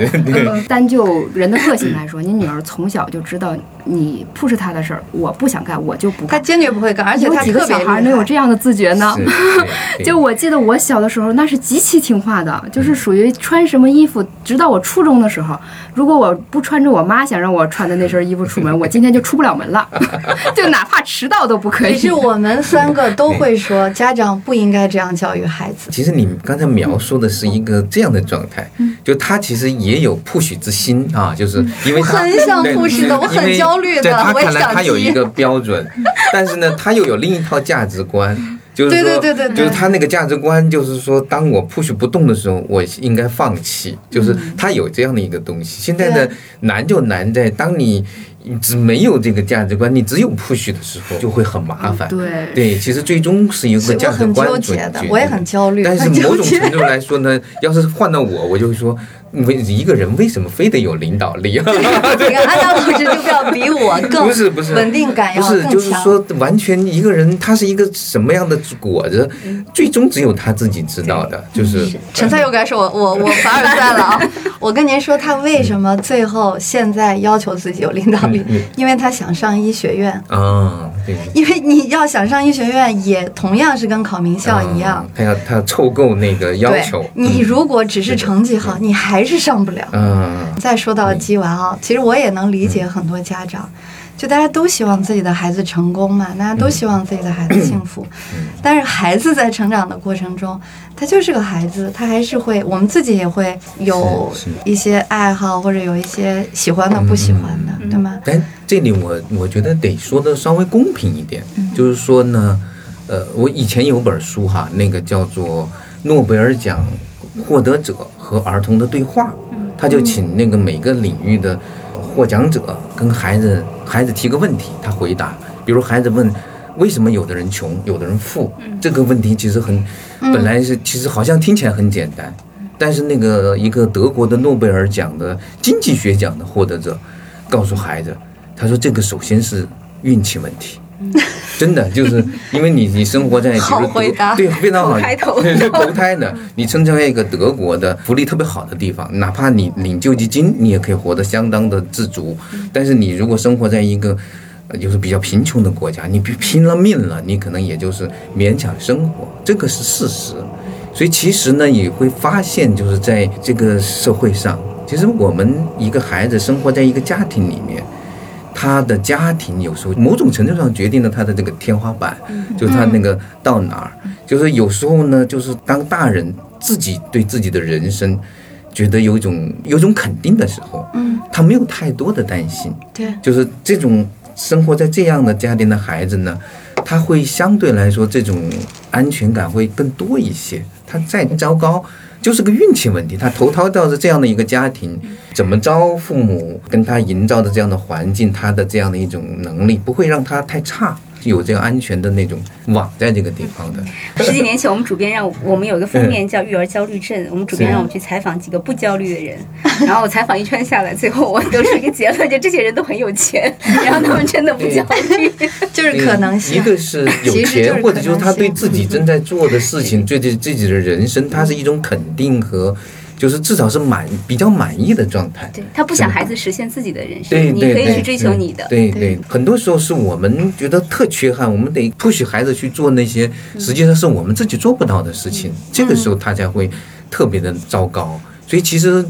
单 就人的个性来说，你女儿从小就知道你 push 她的事儿，我不想干，我就不干。她坚决不会干，而且她几个小孩能有这样的自觉呢？就我记得我小的时候，那是极其听话。的，就是属于穿什么衣服，直到我初中的时候，如果我不穿着我妈想让我穿的那身衣服出门，我今天就出不了门了，就哪怕迟到都不可以。其实我们三个都会说，家长不应该这样教育孩子。其实你刚才描述的是一个这样的状态，就他其实也有 push 之心啊，就是因为他很想 push 的，我很焦虑的，在他看来他有一个标准，但是呢，他又有另一套价值观。就是说，就是他那个价值观，就是说，当我 push 不动的时候，我应该放弃。就是他有这样的一个东西。现在的难就难在，当你只没有这个价值观，你只有 push 的时候，就会很麻烦。对对，其实最终是一个价值观决的。我也很焦虑。但是某种程度来说呢，要是换到我，我就会说。为一个人为什么非得有领导力？你看安达老师就要比我更 不是不是稳定感要更强。不是，就是说完全一个人他是一个什么样的果子，最终只有他自己知道的。就是陈赛又该说我我我凡尔赛了啊！我跟您说，他为什么最后现在要求自己有领导虑，因为他想上医学院啊。对，因为你要想上医学院，也同样是跟考名校一样，他要他要凑够那个要求。你如果只是成绩好，你还是上不了。嗯。再说到鸡娃啊，其实我也能理解很多家长。就大家都希望自己的孩子成功嘛，大家都希望自己的孩子幸福，但是孩子在成长的过程中，他就是个孩子，他还是会，我们自己也会有一些爱好或者有一些喜欢的、不喜欢的，对吗？但这里我我觉得得说的稍微公平一点，就是说呢，呃，我以前有本书哈，那个叫做《诺贝尔奖获得者和儿童的对话》，他就请那个每个领域的。获奖者跟孩子，孩子提个问题，他回答。比如孩子问，为什么有的人穷，有的人富？这个问题其实很，本来是其实好像听起来很简单，但是那个一个德国的诺贝尔奖的经济学奖的获得者，告诉孩子，他说这个首先是运气问题。真的就是因为你你生活在好回答对非常好 对投胎的你生在一个德国的福利特别好的地方，哪怕你领救济金，你也可以活得相当的自足。但是你如果生活在一个就是比较贫穷的国家，你拼拼了命了，你可能也就是勉强生活，这个是事实。所以其实呢，你会发现就是在这个社会上，其实我们一个孩子生活在一个家庭里面。他的家庭有时候某种程度上决定了他的这个天花板，就是他那个到哪儿，就是有时候呢，就是当大人自己对自己的人生觉得有一种有种肯定的时候，嗯，他没有太多的担心，对，就是这种生活在这样的家庭的孩子呢，他会相对来说这种安全感会更多一些，他再糟糕。就是个运气问题，他投胎到的这样的一个家庭，怎么着，父母跟他营造的这样的环境，他的这样的一种能力，不会让他太差。有这个安全的那种网在这个地方的。十几年前，我们主编让我们有一个封面叫《育儿焦虑症》，我们主编让我们去采访几个不焦虑的人，然后我采访一圈下来，最后我得出一个结论，就这些人都很有钱，然后他们真的不焦虑，就是可能性。一个是有钱，或者就是他对自己正在做的事情，对对自己的人生，他是一种肯定和。就是至少是满比较满意的状态。对他不想孩子实现自己的人生，你可以去追求你的。对对，很多时候是我们觉得特缺憾，我们得 push 孩子去做那些实际上是我们自己做不到的事情，这个时候他才会特别的糟糕。所以其实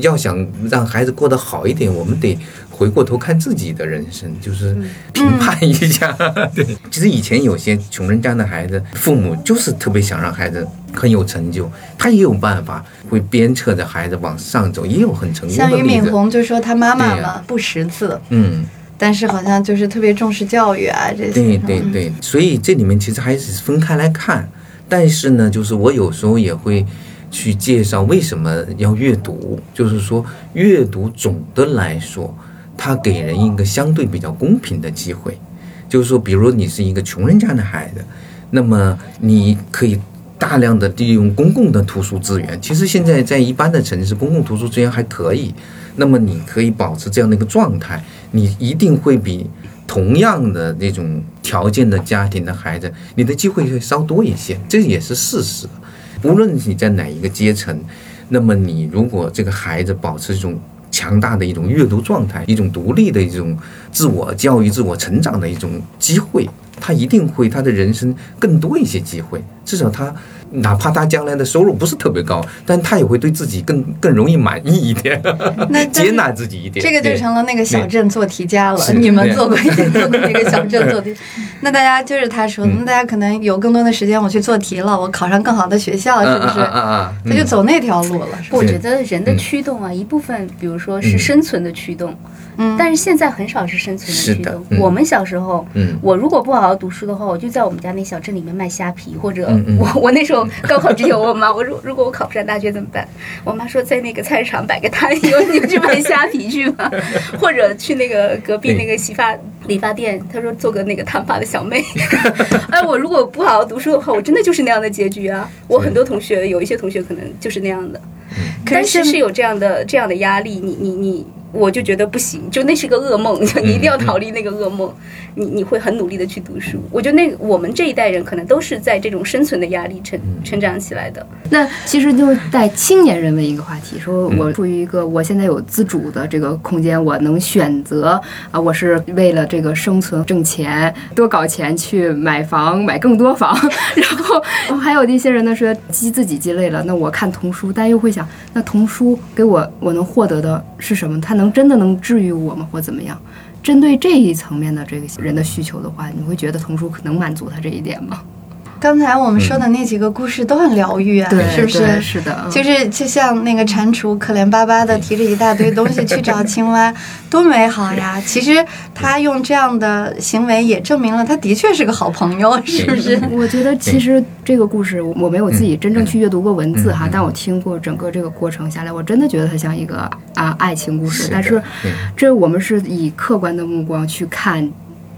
要想让孩子过得好一点，我们得。回过头看自己的人生，就是评判一下。对，其实以前有些穷人家的孩子，父母就是特别想让孩子很有成就，他也有办法会鞭策着孩子往上走，也有很成功的像俞敏洪就说他妈妈嘛不识字，嗯，但是好像就是特别重视教育啊这些。对对对，所以这里面其实还是分开来看。但是呢，就是我有时候也会去介绍为什么要阅读，就是说阅读总的来说。它给人一个相对比较公平的机会，就是说，比如你是一个穷人家的孩子，那么你可以大量的利用公共的图书资源。其实现在在一般的城市，公共图书资源还可以。那么你可以保持这样的一个状态，你一定会比同样的那种条件的家庭的孩子，你的机会会稍多一些。这也是事实。无论你在哪一个阶层，那么你如果这个孩子保持一种。强大的一种阅读状态，一种独立的一种自我教育、自我成长的一种机会，他一定会他的人生更多一些机会，至少他。哪怕他将来的收入不是特别高，但他也会对自己更更容易满意一点，那 接纳自己一点。这个就成了那个小镇做题家了。你们做过做过那个小镇做题，那大家就是他说，那大家可能有更多的时间，我去做题了，我考上更好的学校，是不是？他就走那条路了。我觉得人的驱动啊，一部分比如说是生存的驱动。嗯，但是现在很少是生存的驱动。我们小时候，嗯，我如果不好好读书的话，我就在我们家那小镇里面卖虾皮，或者我我那时候高考之前，我妈 我说如果我考不上大学怎么办？我妈说在那个菜市场摆个摊，你你去卖虾皮去吧，或者去那个隔壁那个洗发理发店，她说做个那个烫发的小妹。哎，我如果不好好读书的话，我真的就是那样的结局啊！我很多同学，有一些同学可能就是那样的，但是是有这样的这样的压力，你你你。我就觉得不行，就那是个噩梦，就你一定要逃离那个噩梦。你你会很努力的去读书。我觉得那我们这一代人可能都是在这种生存的压力成成长起来的。那其实就是带青年人问一个话题，说我处于一个我现在有自主的这个空间，我能选择啊，我是为了这个生存挣钱，多搞钱去买房，买更多房。然后还有一些人呢说积自己积累了，那我看童书，但又会想，那童书给我我能获得的是什么？它能真的能治愈我吗？或怎么样？针对这一层面的这个人的需求的话，你会觉得童书能满足他这一点吗？刚才我们说的那几个故事都很疗愈啊，是不是？是的，就是就像那个蟾蜍可怜巴巴的提着一大堆东西去找青蛙，多美好呀！其实他用这样的行为也证明了他的确是个好朋友，是不是？我觉得其实这个故事我没有自己真正去阅读过文字哈，但我听过整个这个过程下来，我真的觉得它像一个啊爱情故事。但是这我们是以客观的目光去看。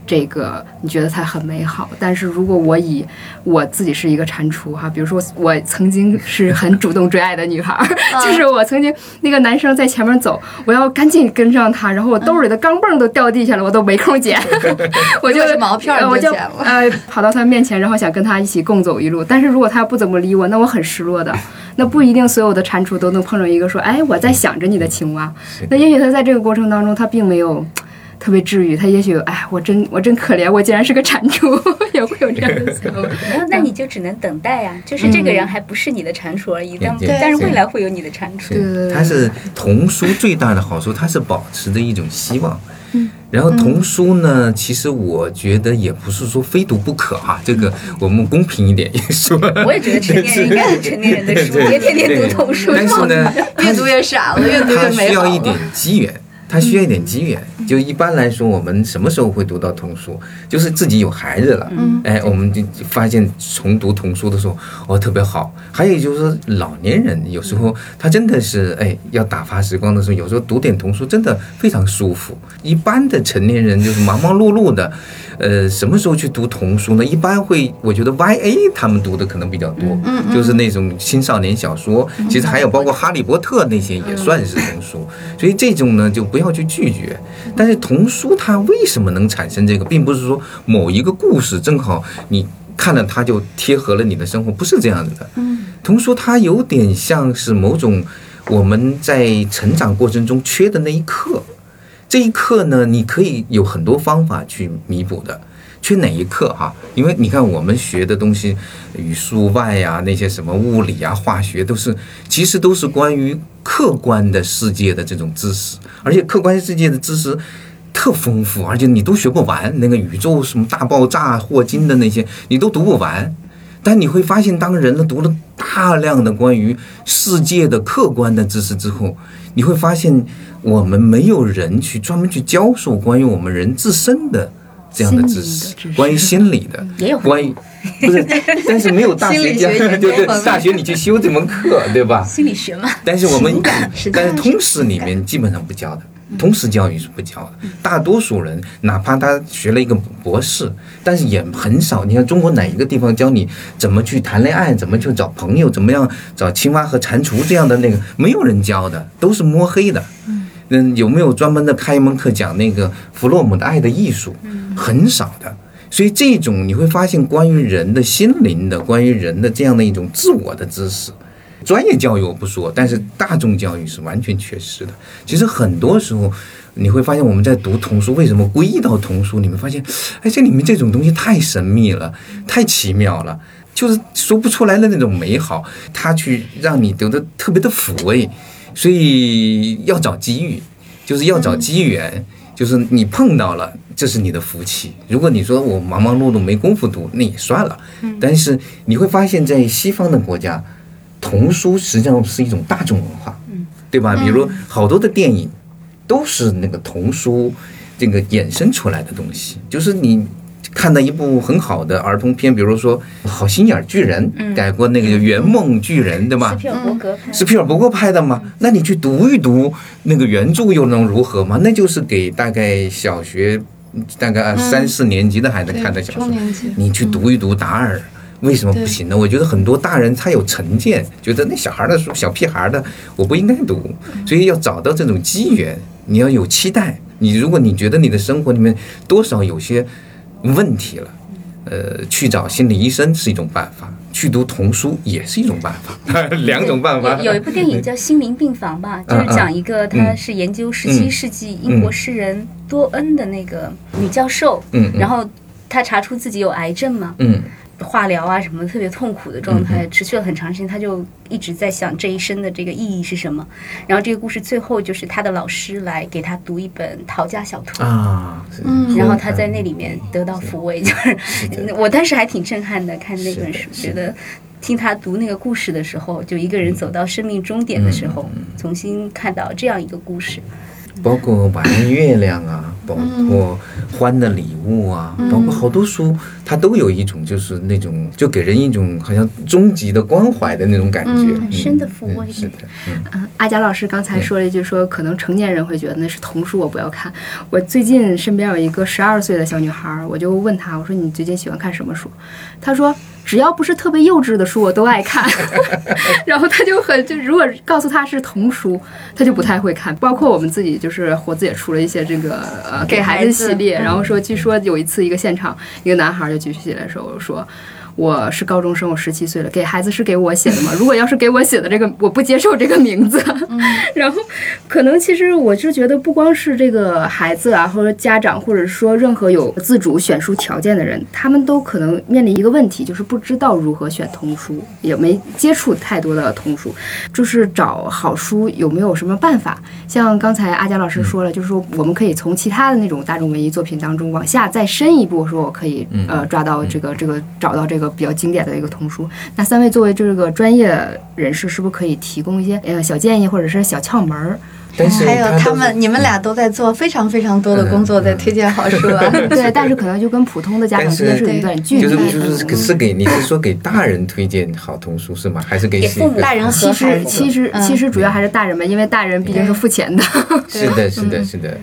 这个你觉得它很美好，但是如果我以我自己是一个蟾蜍哈，比如说我曾经是很主动追爱的女孩，就是我曾经那个男生在前面走，我要赶紧跟上他，然后我兜里的钢镚都掉地下了，我都没空捡，我就毛片我就呃跑到他面前，然后想跟他一起共走一路。但是如果他不怎么理我，那我很失落的。那不一定所有的蟾蜍都能碰上一个说，哎，我在想着你的青蛙。那也许他在这个过程当中，他并没有。特别治愈，他也许哎，我真我真可怜，我竟然是个蟾蜍，也会有这样的想法。那你就只能等待呀，就是这个人还不是你的蟾蜍而已，但但是未来会有你的蟾蜍。对，它是童书最大的好处，它是保持着一种希望。嗯，然后童书呢，其实我觉得也不是说非读不可哈，这个我们公平一点也说。我也觉得成年人 应该读成年人的书，别天天读童书。但是呢，越读越傻了，越读越美好。需要一点机缘。他需要一点机缘，就一般来说，我们什么时候会读到童书？就是自己有孩子了，哎，我们就发现重读童书的时候，哦，特别好。还有就是老年人有时候他真的是哎要打发时光的时候，有时候读点童书真的非常舒服。一般的成年人就是忙忙碌碌的。呃，什么时候去读童书呢？一般会，我觉得 Y A 他们读的可能比较多，就是那种青少年小说。其实还有包括《哈利波特》那些也算是童书，所以这种呢就不要去拒绝。但是童书它为什么能产生这个，并不是说某一个故事正好你看了它就贴合了你的生活，不是这样子的。童书它有点像是某种我们在成长过程中缺的那一刻。这一刻呢，你可以有很多方法去弥补的。缺哪一刻哈？因为你看我们学的东西，语数外呀，那些什么物理啊、化学，都是其实都是关于客观的世界的这种知识，而且客观世界的知识特丰富，而且你都学不完。那个宇宙什么大爆炸、霍金的那些，你都读不完。但你会发现，当人呢读了大量的关于世界的客观的知识之后，你会发现。我们没有人去专门去教授关于我们人自身的这样的知识，关于心理的，也有关于不是，但是没有大学教，对对，大学你去修这门课，对吧？心理学嘛。但是我们，但是通识里面基本上不教的。通识教育是不教的，大多数人哪怕他学了一个博士，但是也很少。你看中国哪一个地方教你怎么去谈恋爱，怎么去找朋友，怎么样找青蛙和蟾蜍这样的那个，没有人教的，都是摸黑的。嗯，有没有专门的开一门课讲那个弗洛姆的爱的艺术？很少的。所以这种你会发现，关于人的心灵的，关于人的这样的一种自我的知识。专业教育我不说，但是大众教育是完全缺失的。其实很多时候你会发现，我们在读童书，为什么归一到童书？你们发现，哎，这里面这种东西太神秘了，太奇妙了，就是说不出来的那种美好，它去让你得的特别的抚慰。所以要找机遇，就是要找机缘，就是你碰到了，这是你的福气。如果你说我忙忙碌碌没工夫读，那也算了。但是你会发现在西方的国家。童书实际上是一种大众文化，对吧？比如好多的电影都是那个童书这个衍生出来的东西。就是你看到一部很好的儿童片，比如说《好心眼巨人》，改过那个《圆梦巨人》，对吧？斯皮尔伯格，是皮尔伯格拍的吗？那你去读一读那个原著又能如何吗？那就是给大概小学大概三四年级的孩子看的小说。你去读一读达尔。为什么不行呢？我觉得很多大人他有成见，觉得那小孩的书、小屁孩的我不应该读，所以要找到这种机缘，你要有期待。你如果你觉得你的生活里面多少有些问题了，呃，去找心理医生是一种办法，去读童书也是一种办法，两种办法。有一部电影叫《心灵病房》吧，就是讲一个他是研究十七世纪英国诗人多恩的那个女教授，嗯，然后她查出自己有癌症嘛，嗯。化疗啊什么特别痛苦的状态，持续了很长时间，他就一直在想这一生的这个意义是什么。然后这个故事最后就是他的老师来给他读一本《逃家小兔》啊，嗯，然后他在那里面得到抚慰，就是 我当时还挺震撼的，看那本书，觉得听他读那个故事的时候，就一个人走到生命终点的时候，重新看到这样一个故事。包括《晚安月亮》啊，包括《欢的礼物》啊，包括好多书，它都有一种就是那种就给人一种好像终极的关怀的那种感觉，很深的抚慰。是的，嗯，阿佳老师刚才说了一句，说可能成年人会觉得那是童书，我不要看。我最近身边有一个十二岁的小女孩，我就问她，我说你最近喜欢看什么书？她说。只要不是特别幼稚的书，我都爱看。然后他就很就，如果告诉他是童书，他就不太会看。包括我们自己，就是活子也出了一些这个呃给孩子系列。然后说，据说有一次一个现场，一个男孩就举起来说说。我是高中生，我十七岁了。给孩子是给我写的吗？如果要是给我写的这个，我不接受这个名字。然后，可能其实我是觉得，不光是这个孩子啊，或者家长，或者说任何有自主选书条件的人，他们都可能面临一个问题，就是不知道如何选童书，也没接触太多的童书，就是找好书有没有什么办法？像刚才阿佳老师说了，就是说我们可以从其他的那种大众文艺作品当中往下再深一步，说我可以呃抓到这个这个找到这个。比较经典的一个童书，那三位作为这个专业人士，是不是可以提供一些呃小建议或者是小窍门儿？还有他们，你们俩都在做非常非常多的工作，在推荐好书啊。对，但是可能就跟普通的家长之间是有点距离。就是就是是给你是说给大人推荐好童书是吗？还是给父母？大人其实其实其实主要还是大人们，因为大人毕竟是付钱的。是的，是的，是的。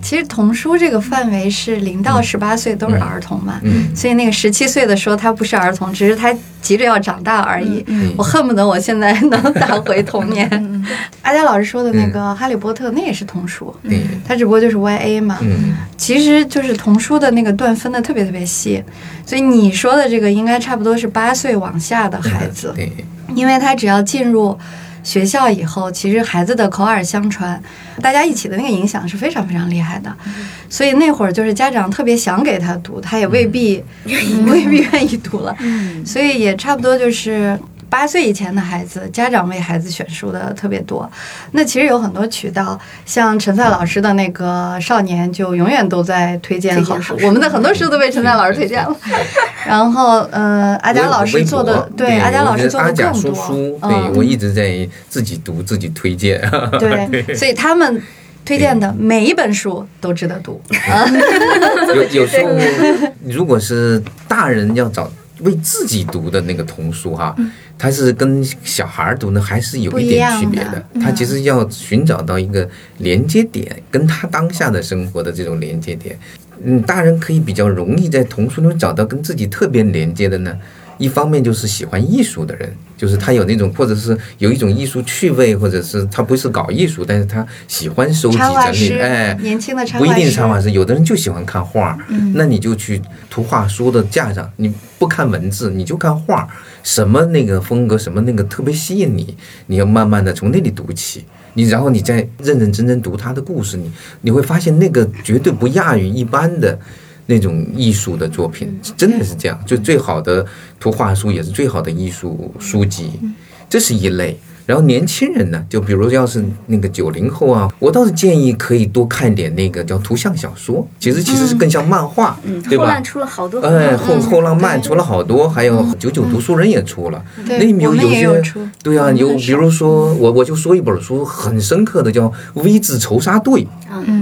其实童书这个范围是零到十八岁都是儿童嘛，所以那个十七岁的说他不是儿童，只是他急着要长大而已。我恨不得我现在 能打回童年。阿佳老师说的那个哈利。波特那也是童书，他只不过就是 Y A 嘛，其实就是童书的那个段分的特别特别细，所以你说的这个应该差不多是八岁往下的孩子，因为他只要进入学校以后，其实孩子的口耳相传，大家一起的那个影响是非常非常厉害的，所以那会儿就是家长特别想给他读，他也未必 未必愿意读了，所以也差不多就是。八岁以前的孩子，家长为孩子选书的特别多。那其实有很多渠道，像陈赛老师的那个少年，就永远都在推荐好书。我们的很多书都被陈赛老师推荐了。然后，呃，阿佳老师做的，对阿佳老师做的更多。对，我一直在自己读，自己推荐。对，所以他们推荐的每一本书都值得读。有有时候，如果是大人要找为自己读的那个童书，哈。他是跟小孩儿读呢，还是有一点区别的。他其实要寻找到一个连接点，跟他当下的生活的这种连接点。嗯，大人可以比较容易在童书中找到跟自己特别连接的呢。一方面就是喜欢艺术的人，就是他有那种，或者是有一种艺术趣味，或者是他不是搞艺术，但是他喜欢收集整理。哎，年轻的不一定插画师，有的人就喜欢看画。嗯，那你就去图画书的架上，你不看文字，你就看画，什么那个风格，什么那个特别吸引你，你要慢慢的从那里读起，你然后你再认认真真读他的故事，你你会发现那个绝对不亚于一般的。那种艺术的作品真的是这样，就最好的图画书也是最好的艺术书籍，这是一类。然后年轻人呢，就比如要是那个九零后啊，我倒是建议可以多看点那个叫图像小说，其实其实是更像漫画，对吧？后浪出了好多，哎，后后浪漫出了好多，还有九九读书人也出了，那里面有有些，对啊，有比如说我我就说一本书很深刻的叫《V 字仇杀队》，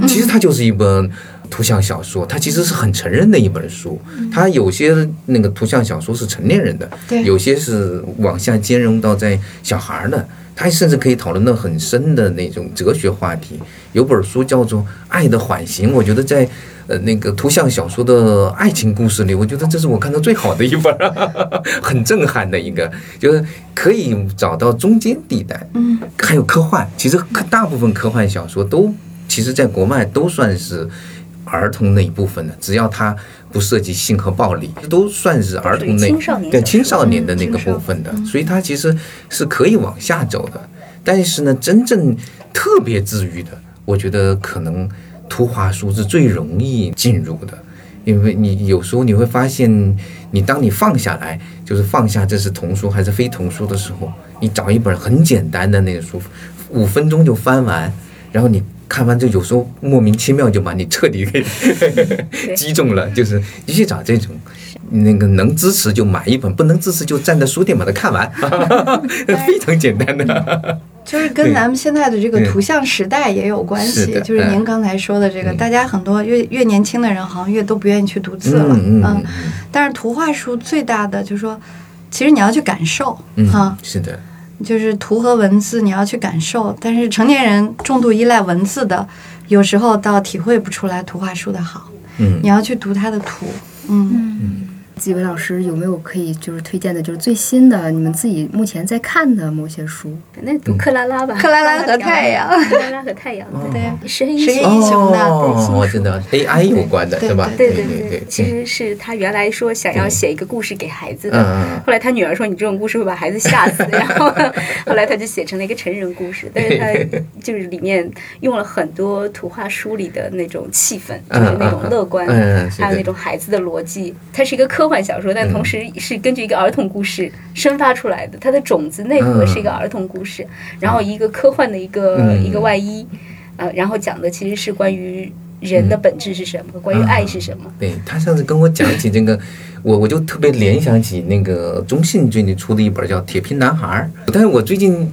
其实它就是一本。图像小说，它其实是很成人的一本书。它有些那个图像小说是成年人的，有些是往下兼容到在小孩的。它甚至可以讨论到很深的那种哲学话题。有本书叫做《爱的缓刑》，我觉得在呃那个图像小说的爱情故事里，我觉得这是我看到最好的一本，很震撼的一个，就是可以找到中间地带。嗯，还有科幻，其实大部分科幻小说都其实在国外都算是儿童那一部分的，只要它不涉及性和暴力，都算是儿童那对青少年的那个部分的，所以它其实是可以往下走的。但是呢，真正特别治愈的。我觉得可能图画书是最容易进入的，因为你有时候你会发现，你当你放下来，就是放下这是童书还是非童书的时候，你找一本很简单的那个书，五分钟就翻完，然后你看完，就有时候莫名其妙就把你彻底给 击中了，就是你去找这种。那个能支持就买一本，不能支持就站在书店把它看完，非常简单的。就是跟咱们现在的这个图像时代也有关系。就是您刚才说的这个，大家很多越越年轻的人好像越都不愿意去读字了。嗯，但是图画书最大的就是说，其实你要去感受啊。是的，就是图和文字你要去感受，但是成年人重度依赖文字的，有时候倒体会不出来图画书的好。嗯，你要去读它的图。嗯嗯。几位老师有没有可以就是推荐的，就是最新的你们自己目前在看的某些书？那读克拉拉吧，克拉拉和太阳，克拉拉和太阳，对对，实验英雄的，哦，真的 AI 有关的，对吧？对对对，其实是他原来说想要写一个故事给孩子的，后来他女儿说你这种故事会把孩子吓死，然后后来他就写成了一个成人故事，但是他 就是里面用了很多图画书里的那种气氛，就是那种乐观，还有那种孩子的逻辑，它是一个科。科幻小说，但同时是根据一个儿童故事生发出来的，它的种子内核是一个儿童故事，然后一个科幻的一个一个外衣，呃，然后讲的其实是关于人的本质是什么，关于爱是什么。对他上次跟我讲起这个，我我就特别联想起那个中信最近出的一本叫《铁皮男孩》，但是我最近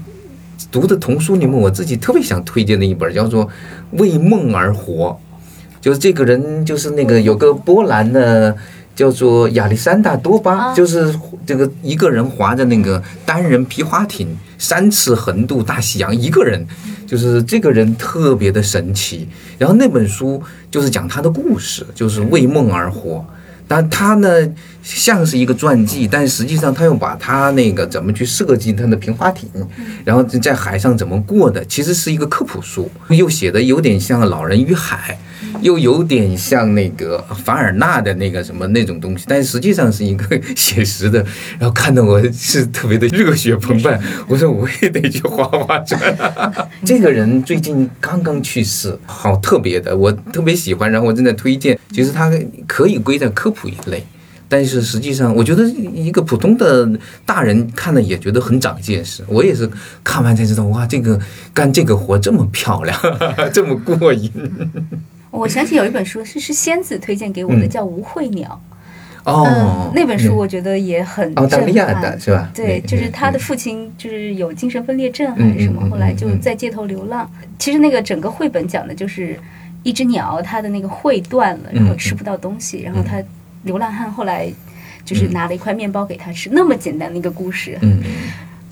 读的童书里面，我自己特别想推荐的一本叫做《为梦而活》，就是这个人就是那个有个波兰的。叫做亚历山大多巴，就是这个一个人划着那个单人皮划艇三次横渡大西洋，一个人，就是这个人特别的神奇。然后那本书就是讲他的故事，就是为梦而活。但他呢像是一个传记，但实际上他又把他那个怎么去设计他的平滑艇，然后在海上怎么过的，其实是一个科普书，又写的有点像《老人与海》。又有点像那个凡尔纳的那个什么那种东西，但实际上是一个 写实的。然后看得我是特别的热血澎湃，我说我也得去画画转。这个人最近刚刚去世，好特别的，我特别喜欢。然后我正在推荐，其实他可以归在科普一类，但是实际上我觉得一个普通的大人看了也觉得很长见识。我也是看完才知道，哇，这个干这个活这么漂亮，这么过瘾。我想起有一本书是是仙子推荐给我的，叫《无喙鸟》。哦，那本书我觉得也很澳大利亚的是吧？对，就是他的父亲就是有精神分裂症还是什么，后来就在街头流浪。其实那个整个绘本讲的就是一只鸟，它的那个喙断了，然后吃不到东西，然后它流浪汉后来就是拿了一块面包给他吃，那么简单的一个故事。嗯，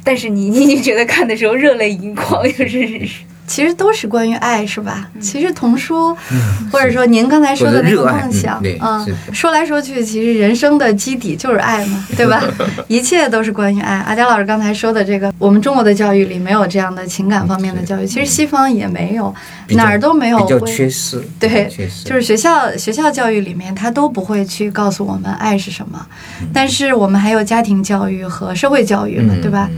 但是你你觉得看的时候热泪盈眶，就是。其实都是关于爱，是吧？其实童书，或者说您刚才说的那个梦想，啊，说来说去，其实人生的基底就是爱嘛，对吧？一切都是关于爱。阿佳老师刚才说的这个，我们中国的教育里没有这样的情感方面的教育，其实西方也没有，哪儿都没有，比较缺失。对，就是学校学校教育里面，他都不会去告诉我们爱是什么。但是我们还有家庭教育和社会教育嘛，对吧？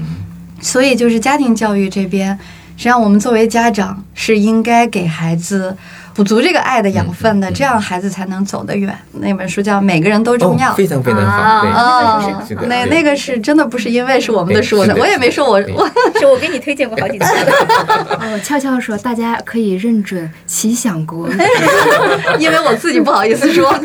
所以就是家庭教育这边。实际上，我们作为家长是应该给孩子。补足这个爱的养分的，这样孩子才能走得远。那本书叫《每个人都重要》，非常非常好。哦，那那个是真的不是因为是我们的书，我也没说我我 是我给你推荐过好几次。哦，悄悄说，大家可以认准奇想国，因为我自己不好意思说，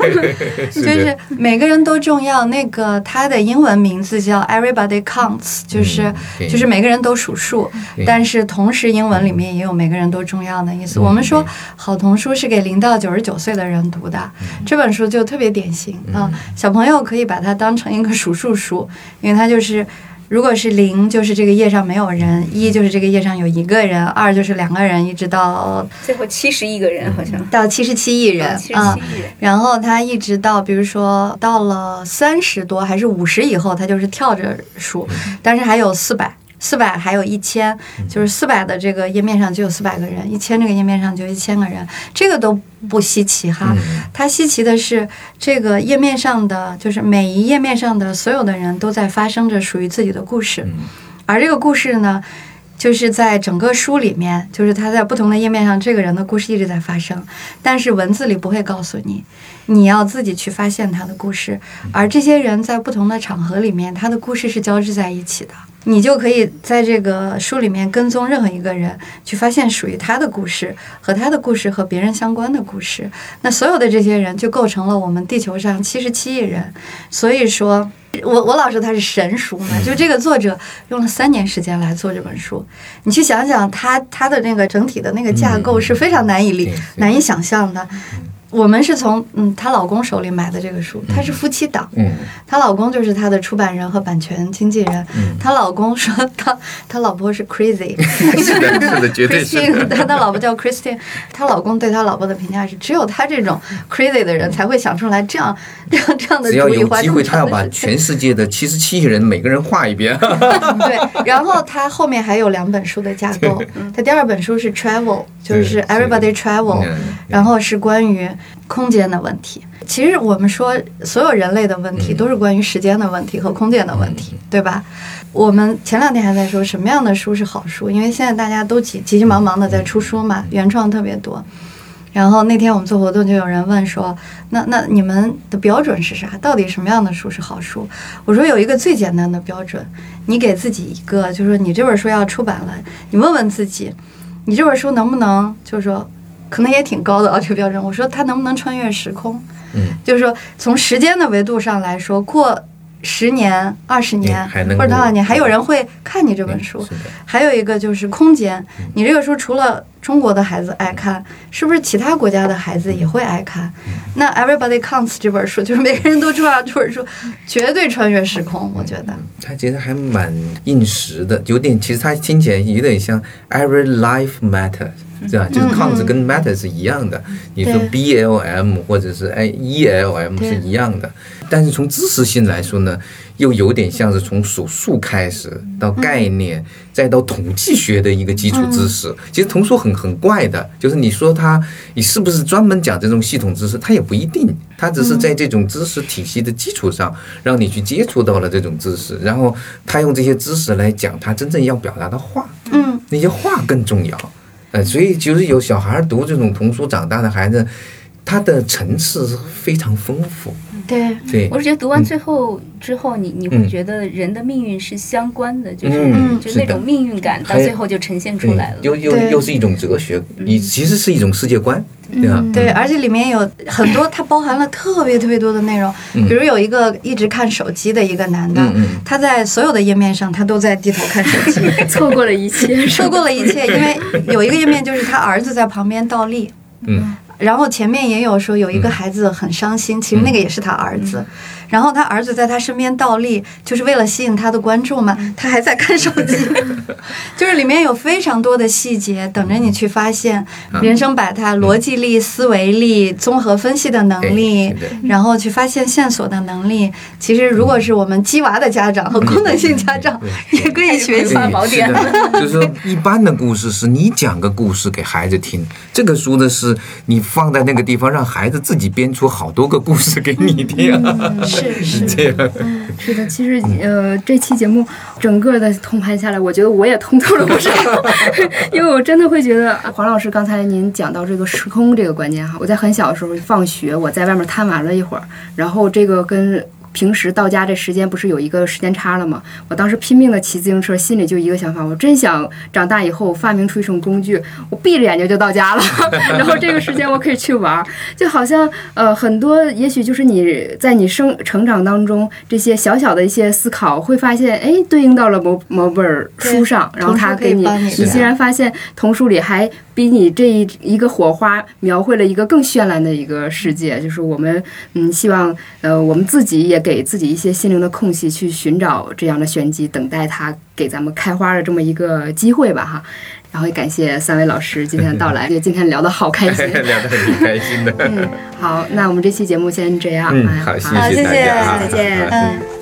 就是每个人都重要。那个它的英文名字叫 Everybody Counts，就是就是每个人都数数，但是同时英文里面也有每个人都重要的意思。我们说好同。书是给零到九十九岁的人读的，这本书就特别典型啊，小朋友可以把它当成一个数数书，因为它就是如果是零，就是这个页上没有人；一就是这个页上有一个人；二就是两个人，一直到最后七十亿个人，好像到七十七亿人啊。然后他一直到，比如说到了三十多还是五十以后，他就是跳着数，但是还有四百。四百还有一千，就是四百的这个页面上就有四百个人，一千这个页面上就一千个人，这个都不稀奇哈。它稀奇的是这个页面上的，就是每一页面上的所有的人都在发生着属于自己的故事，而这个故事呢，就是在整个书里面，就是他在不同的页面上，这个人的故事一直在发生，但是文字里不会告诉你，你要自己去发现他的故事，而这些人在不同的场合里面，他的故事是交织在一起的。你就可以在这个书里面跟踪任何一个人，去发现属于他的故事和他的故事和别人相关的故事。那所有的这些人就构成了我们地球上七十七亿人。所以说，我我老说他是神书嘛，就这个作者用了三年时间来做这本书。你去想想，他他的那个整体的那个架构是非常难以理难以想象的。我们是从嗯她老公手里买的这个书，她是夫妻档，她老公就是她的出版人和版权经纪人。她老公说她她老婆是 crazy，是的，是的，绝对是。他的老婆叫 Christine，她老公对他老婆的评价是，只有他这种 crazy 的人才会想出来这样这样 这样的。只要有机会，他要把全世界的七十七亿人每个人画一遍。对，然后他后面还有两本书的架构，他第二本书是 travel，就是 everybody travel，然后是关于。空间的问题，其实我们说所有人类的问题都是关于时间的问题和空间的问题，对吧？我们前两天还在说什么样的书是好书，因为现在大家都急急急忙忙的在出书嘛，原创特别多。然后那天我们做活动，就有人问说：“那那你们的标准是啥？到底什么样的书是好书？”我说有一个最简单的标准，你给自己一个，就是说你这本书要出版了，你问问自己，你这本书能不能，就是说。可能也挺高的啊，这个标准。我说他能不能穿越时空？嗯，就是说从时间的维度上来说，过十年、二十年或者多少年，还有人会看你这本书。还有一个就是空间，你这个书除了中国的孩子爱看，是不是其他国家的孩子也会爱看？那 Everybody Counts 这本书，就是每个人都知道这本书 绝对穿越时空。我觉得他其实还蛮应时的，有点其实他听起来有点像 Every Life Matters。这样就是 counts 跟 matter 是一样的，你说 B L M 或者是哎 E L M 是一样的，但是从知识性来说呢，又有点像是从数数开始到概念，再到统计学的一个基础知识。其实童书很很怪的，就是你说它你是不是专门讲这种系统知识，它也不一定，它只是在这种知识体系的基础上，让你去接触到了这种知识，然后他用这些知识来讲他真正要表达的话，嗯，那些话更重要。呃，所以就是有小孩读这种童书长大的孩子，他的层次非常丰富。对，对，我是觉得读完最后之后，你你会觉得人的命运是相关的，就是就那种命运感到最后就呈现出来了。又又又是一种哲学，你其实是一种世界观，对吧？对，而且里面有很多，它包含了特别特别多的内容。比如有一个一直看手机的一个男的，他在所有的页面上，他都在低头看手机，错过了一切，错过了一切，因为有一个页面就是他儿子在旁边倒立。嗯。然后前面也有说有一个孩子很伤心，其实那个也是他儿子。然后他儿子在他身边倒立，就是为了吸引他的关注嘛。他还在看手机，就是里面有非常多的细节等着你去发现。人生百态，逻辑力、思维力、综合分析的能力，然后去发现线索的能力。其实如果是我们鸡娃的家长和功能性家长，也可以学习宝典。就是说，一般的故事是你讲个故事给孩子听，这个书呢是你放在那个地方，让孩子自己编出好多个故事给你听。是 是这样，是的。其实呃，这期节目整个的通盘下来，我觉得我也通透了不少，因为我真的会觉得黄老师刚才您讲到这个时空这个观念哈，我在很小的时候放学，我在外面贪玩了一会儿，然后这个跟。平时到家这时间不是有一个时间差了吗？我当时拼命的骑自行车，心里就一个想法：我真想长大以后发明出一种工具，我闭着眼睛就到家了，然后这个时间我可以去玩。就好像呃，很多也许就是你在你生成长当中这些小小的一些思考，会发现哎，对应到了某某本书上，然后他给你，你竟然发现童书里还。比你这一一个火花描绘了一个更绚烂的一个世界，就是我们嗯希望呃我们自己也给自己一些心灵的空隙，去寻找这样的玄机，等待它给咱们开花的这么一个机会吧，哈。然后也感谢三位老师今天的到来，今天聊得好开心，聊得很开心的。嗯，好，那我们这期节目先这样。嗯，好，谢谢大家，再见。嗯。